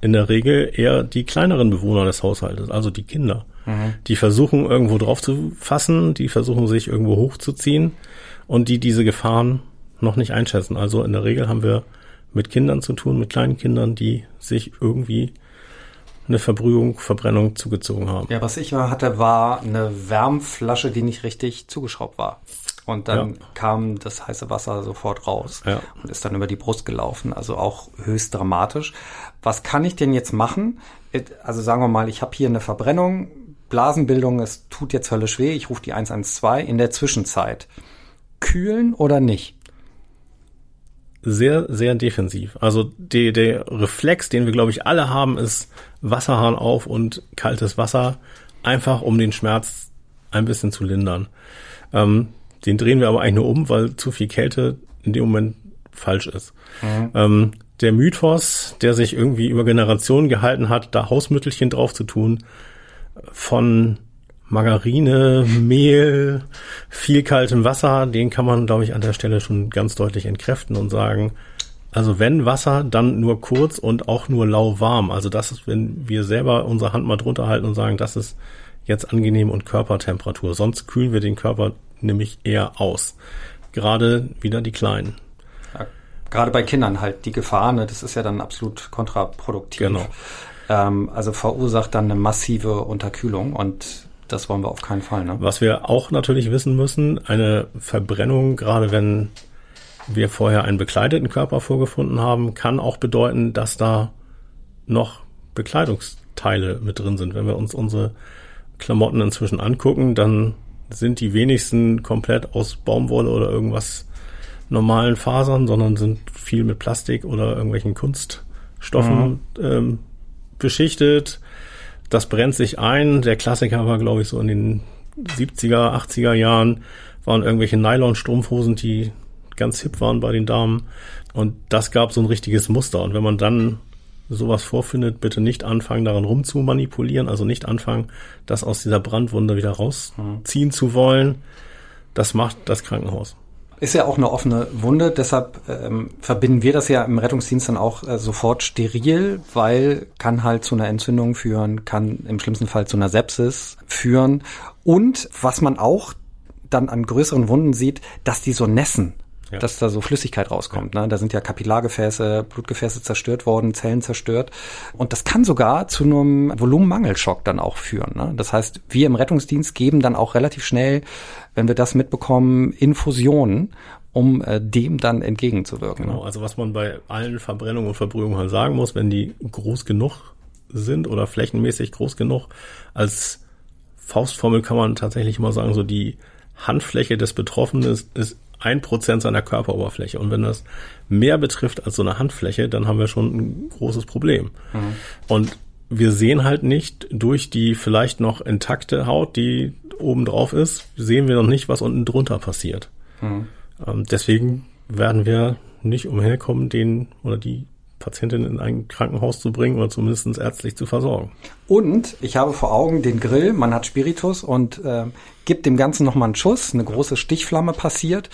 in der Regel eher die kleineren Bewohner des Haushaltes, also die Kinder. Mhm. Die versuchen irgendwo drauf zu fassen, die versuchen sich irgendwo hochzuziehen und die diese Gefahren noch nicht einschätzen. Also in der Regel haben wir mit Kindern zu tun, mit kleinen Kindern, die sich irgendwie eine Verbrühung, Verbrennung zugezogen haben. Ja, was ich hatte, war eine Wärmflasche, die nicht richtig zugeschraubt war. Und dann ja. kam das heiße Wasser sofort raus ja. und ist dann über die Brust gelaufen. Also auch höchst dramatisch. Was kann ich denn jetzt machen? Also sagen wir mal, ich habe hier eine Verbrennung, Blasenbildung, es tut jetzt höllisch weh, ich rufe die 112 in der Zwischenzeit. Kühlen oder nicht? Sehr, sehr defensiv. Also die, der Reflex, den wir, glaube ich, alle haben, ist Wasserhahn auf und kaltes Wasser, einfach um den Schmerz ein bisschen zu lindern. Ähm, den drehen wir aber eigentlich nur um, weil zu viel Kälte in dem Moment falsch ist. Mhm. Ähm, der Mythos, der sich irgendwie über Generationen gehalten hat, da Hausmittelchen drauf zu tun, von Margarine, Mehl, viel kaltem Wasser, den kann man, glaube ich, an der Stelle schon ganz deutlich entkräften und sagen, also wenn Wasser, dann nur kurz und auch nur lauwarm. Also das ist, wenn wir selber unsere Hand mal drunter halten und sagen, das ist jetzt angenehm und Körpertemperatur. Sonst kühlen wir den Körper nämlich eher aus. Gerade wieder die Kleinen. Ja, gerade bei Kindern halt die Gefahr, ne, das ist ja dann absolut kontraproduktiv. Genau. Ähm, also verursacht dann eine massive Unterkühlung und das wollen wir auf keinen Fall. Ne? Was wir auch natürlich wissen müssen, eine Verbrennung, gerade wenn wir vorher einen bekleideten Körper vorgefunden haben, kann auch bedeuten, dass da noch Bekleidungsteile mit drin sind. Wenn wir uns unsere Klamotten inzwischen angucken, dann sind die wenigsten komplett aus Baumwolle oder irgendwas normalen Fasern, sondern sind viel mit Plastik oder irgendwelchen Kunststoffen mhm. ähm, beschichtet. das brennt sich ein. Der Klassiker war, glaube ich, so in den 70er, 80er Jahren waren irgendwelche Nylon-Strumpfhosen, die ganz hip waren bei den Damen. Und das gab so ein richtiges Muster. Und wenn man dann sowas vorfindet, bitte nicht anfangen, daran rumzumanipulieren, also nicht anfangen, das aus dieser Brandwunde wieder rausziehen zu wollen. Das macht das Krankenhaus. Ist ja auch eine offene Wunde, deshalb ähm, verbinden wir das ja im Rettungsdienst dann auch äh, sofort steril, weil kann halt zu einer Entzündung führen, kann im schlimmsten Fall zu einer Sepsis führen. Und was man auch dann an größeren Wunden sieht, dass die so nässen ja. dass da so Flüssigkeit rauskommt. Ne? Da sind ja Kapillargefäße, Blutgefäße zerstört worden, Zellen zerstört. Und das kann sogar zu einem Volumenmangelschock dann auch führen. Ne? Das heißt, wir im Rettungsdienst geben dann auch relativ schnell, wenn wir das mitbekommen, Infusionen, um äh, dem dann entgegenzuwirken. Ne? Genau, also was man bei allen Verbrennungen und Verbrühungen halt sagen muss, wenn die groß genug sind oder flächenmäßig groß genug, als Faustformel kann man tatsächlich immer sagen, so die Handfläche des Betroffenen ist, ist ein Prozent seiner Körperoberfläche. Und wenn das mehr betrifft als so eine Handfläche, dann haben wir schon ein großes Problem. Mhm. Und wir sehen halt nicht durch die vielleicht noch intakte Haut, die oben drauf ist, sehen wir noch nicht, was unten drunter passiert. Mhm. Ähm, deswegen werden wir nicht umherkommen, den oder die Patientin in ein Krankenhaus zu bringen oder zumindest ärztlich zu versorgen. Und ich habe vor Augen den Grill, man hat Spiritus und äh, gibt dem Ganzen nochmal einen Schuss, eine große Stichflamme passiert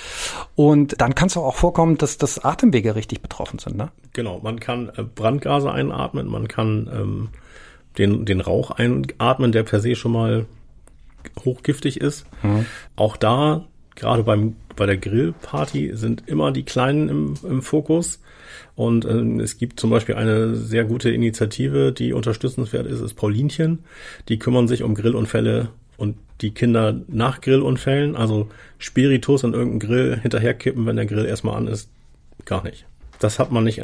und dann kann es auch vorkommen, dass das Atemwege richtig betroffen sind. Ne? Genau, man kann äh, Brandgase einatmen, man kann ähm, den, den Rauch einatmen, der per se schon mal hochgiftig ist. Mhm. Auch da, gerade beim bei der Grillparty sind immer die Kleinen im, im Fokus. Und ähm, es gibt zum Beispiel eine sehr gute Initiative, die unterstützenswert ist, ist Paulinchen. Die kümmern sich um Grillunfälle und die Kinder nach Grillunfällen, also Spiritus in irgendeinen Grill hinterherkippen, wenn der Grill erstmal an ist, gar nicht. Das hat man nicht,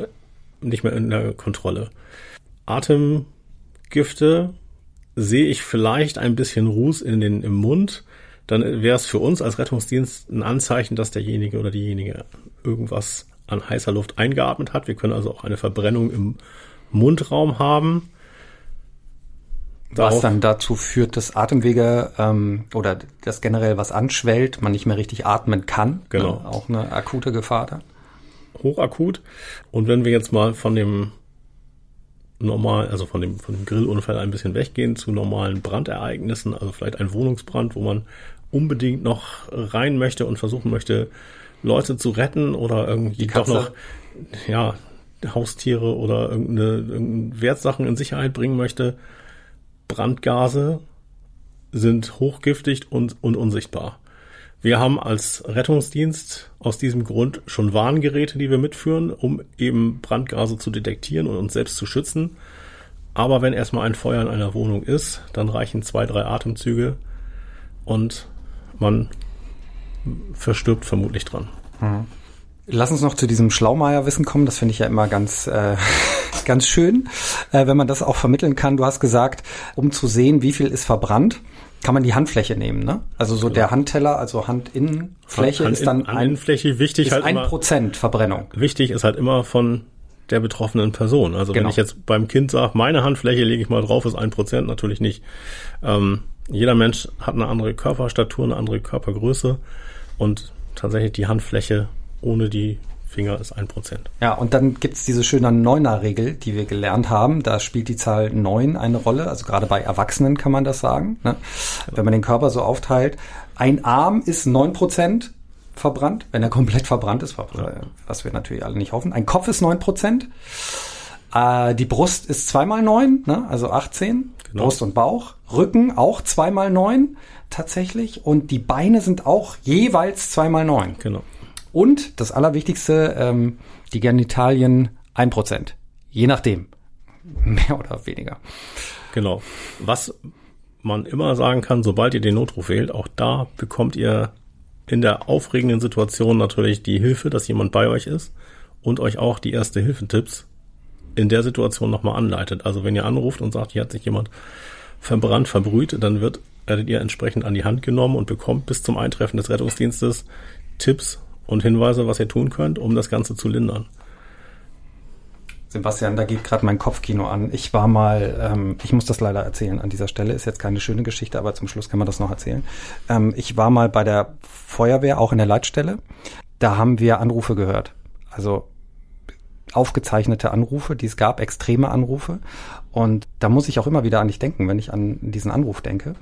nicht mehr in der Kontrolle. Atemgifte sehe ich vielleicht ein bisschen Ruß in den, im Mund. Dann wäre es für uns als Rettungsdienst ein Anzeichen, dass derjenige oder diejenige irgendwas an heißer Luft eingeatmet hat. Wir können also auch eine Verbrennung im Mundraum haben. Darauf, was dann dazu führt, dass Atemwege ähm, oder das generell was anschwellt, man nicht mehr richtig atmen kann. Genau. Ne? Auch eine akute Gefahr dann. Hochakut. Und wenn wir jetzt mal von dem normal, also von dem, von dem Grillunfall ein bisschen weggehen zu normalen Brandereignissen, also vielleicht ein Wohnungsbrand, wo man unbedingt noch rein möchte und versuchen möchte, Leute zu retten oder irgendwie doch noch, ja, Haustiere oder irgendeine, irgendeine Wertsachen in Sicherheit bringen möchte. Brandgase sind hochgiftig und, und unsichtbar. Wir haben als Rettungsdienst aus diesem Grund schon Warngeräte, die wir mitführen, um eben Brandgase zu detektieren und uns selbst zu schützen. Aber wenn erstmal ein Feuer in einer Wohnung ist, dann reichen zwei, drei Atemzüge und man verstirbt vermutlich dran. Mhm. Lass uns noch zu diesem Schlaumeier-Wissen kommen. Das finde ich ja immer ganz, äh, ganz schön, äh, wenn man das auch vermitteln kann. Du hast gesagt, um zu sehen, wie viel ist verbrannt, kann man die Handfläche nehmen, ne? Also so ja. der Handteller, also Handinnenfläche Hand, ist dann ein, Handfläche wichtig ist halt ein Prozent Verbrennung. Wichtig ist halt immer von der betroffenen Person. Also genau. wenn ich jetzt beim Kind sage, meine Handfläche lege ich mal drauf, ist ein Prozent natürlich nicht. Ähm, jeder Mensch hat eine andere Körperstatur, eine andere Körpergröße und tatsächlich die Handfläche ohne die Finger ist ein Prozent. Ja, und dann gibt's diese schöne Neuner-Regel, die wir gelernt haben. Da spielt die Zahl neun eine Rolle. Also gerade bei Erwachsenen kann man das sagen. Ne? Genau. Wenn man den Körper so aufteilt. Ein Arm ist neun Prozent verbrannt, wenn er komplett verbrannt ist, was wir natürlich alle nicht hoffen. Ein Kopf ist neun Prozent. Äh, die Brust ist zweimal neun, ne? also 18. Genau. Brust und Bauch. Rücken auch zweimal neun tatsächlich. Und die Beine sind auch jeweils zweimal neun. Genau. Und das Allerwichtigste, ähm, die Genitalien ein Prozent. Je nachdem. Mehr oder weniger. Genau. Was man immer sagen kann, sobald ihr den Notruf wählt, auch da bekommt ihr in der aufregenden Situation natürlich die Hilfe, dass jemand bei euch ist und euch auch die erste Hilfetipps in der Situation nochmal anleitet. Also wenn ihr anruft und sagt, hier hat sich jemand verbrannt, verbrüht, dann wird, werdet ihr entsprechend an die Hand genommen und bekommt bis zum Eintreffen des Rettungsdienstes Tipps und Hinweise, was ihr tun könnt, um das Ganze zu lindern. Sebastian, da geht gerade mein Kopfkino an. Ich war mal, ähm, ich muss das leider erzählen an dieser Stelle, ist jetzt keine schöne Geschichte, aber zum Schluss kann man das noch erzählen. Ähm, ich war mal bei der Feuerwehr, auch in der Leitstelle. Da haben wir Anrufe gehört. Also aufgezeichnete Anrufe, die es gab, extreme Anrufe. Und da muss ich auch immer wieder an dich denken, wenn ich an diesen Anruf denke.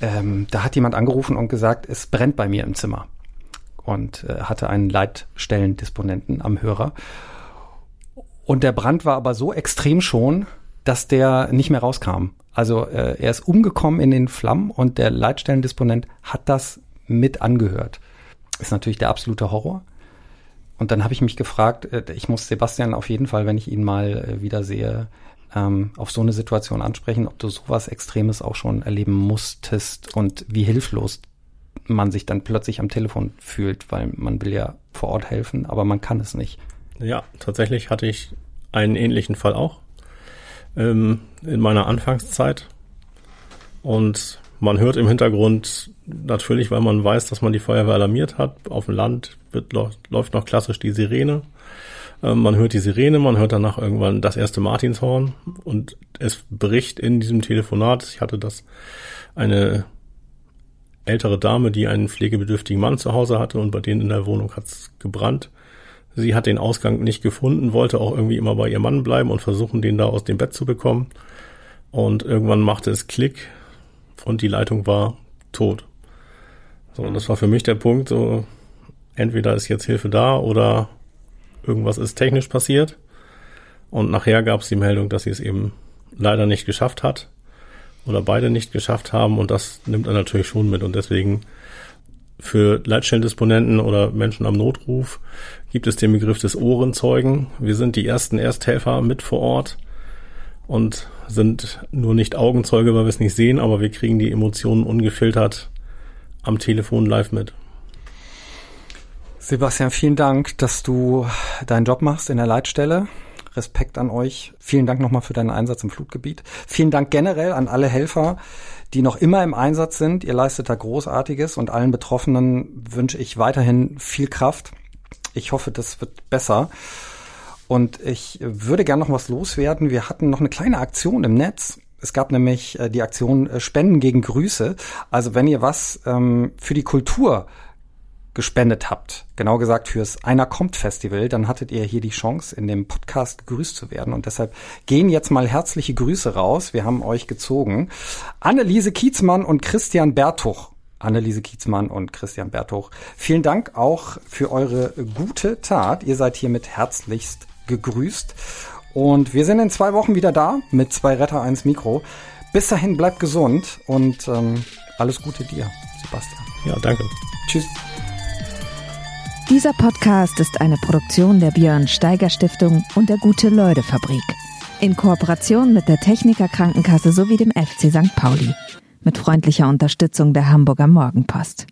Ähm, da hat jemand angerufen und gesagt, es brennt bei mir im Zimmer. Und äh, hatte einen Leitstellendisponenten am Hörer. Und der Brand war aber so extrem schon, dass der nicht mehr rauskam. Also äh, er ist umgekommen in den Flammen und der Leitstellendisponent hat das mit angehört. Ist natürlich der absolute Horror. Und dann habe ich mich gefragt, äh, ich muss Sebastian auf jeden Fall, wenn ich ihn mal äh, wieder sehe, ähm, auf so eine Situation ansprechen, ob du sowas Extremes auch schon erleben musstest und wie hilflos man sich dann plötzlich am Telefon fühlt, weil man will ja vor Ort helfen, aber man kann es nicht. Ja, tatsächlich hatte ich einen ähnlichen Fall auch ähm, in meiner Anfangszeit. Und man hört im Hintergrund natürlich, weil man weiß, dass man die Feuerwehr alarmiert hat. Auf dem Land wird, läuft noch klassisch die Sirene. Ähm, man hört die Sirene, man hört danach irgendwann das erste Martinshorn und es bricht in diesem Telefonat. Ich hatte das eine ältere Dame, die einen pflegebedürftigen Mann zu Hause hatte und bei denen in der Wohnung hat's gebrannt. Sie hat den Ausgang nicht gefunden, wollte auch irgendwie immer bei ihrem Mann bleiben und versuchen, den da aus dem Bett zu bekommen. Und irgendwann machte es Klick und die Leitung war tot. So, und das war für mich der Punkt, so, entweder ist jetzt Hilfe da oder irgendwas ist technisch passiert. Und nachher gab es die Meldung, dass sie es eben leider nicht geschafft hat oder beide nicht geschafft haben. Und das nimmt er natürlich schon mit. Und deswegen für Leitstellendisponenten oder Menschen am Notruf gibt es den Begriff des Ohrenzeugen. Wir sind die ersten Ersthelfer mit vor Ort und sind nur nicht Augenzeuge, weil wir es nicht sehen, aber wir kriegen die Emotionen ungefiltert am Telefon live mit. Sebastian, vielen Dank, dass du deinen Job machst in der Leitstelle. Respekt an euch. Vielen Dank nochmal für deinen Einsatz im Flutgebiet. Vielen Dank generell an alle Helfer, die noch immer im Einsatz sind. Ihr leistet da Großartiges und allen Betroffenen wünsche ich weiterhin viel Kraft. Ich hoffe, das wird besser. Und ich würde gerne noch was loswerden. Wir hatten noch eine kleine Aktion im Netz. Es gab nämlich äh, die Aktion äh, Spenden gegen Grüße. Also wenn ihr was ähm, für die Kultur gespendet habt, genau gesagt fürs Einer kommt Festival, dann hattet ihr hier die Chance, in dem Podcast gegrüßt zu werden. Und deshalb gehen jetzt mal herzliche Grüße raus. Wir haben euch gezogen. Anneliese Kiezmann und Christian Bertuch. Anneliese Kiezmann und Christian Bertuch. Vielen Dank auch für eure gute Tat. Ihr seid hiermit herzlichst gegrüßt. Und wir sind in zwei Wochen wieder da mit zwei Retter, eins Mikro. Bis dahin bleibt gesund und ähm, alles Gute dir, Sebastian. Ja, danke. Tschüss. Dieser Podcast ist eine Produktion der Björn Steiger Stiftung und der Gute-Leute Fabrik. In Kooperation mit der Techniker Krankenkasse sowie dem FC St. Pauli. Mit freundlicher Unterstützung der Hamburger Morgenpost.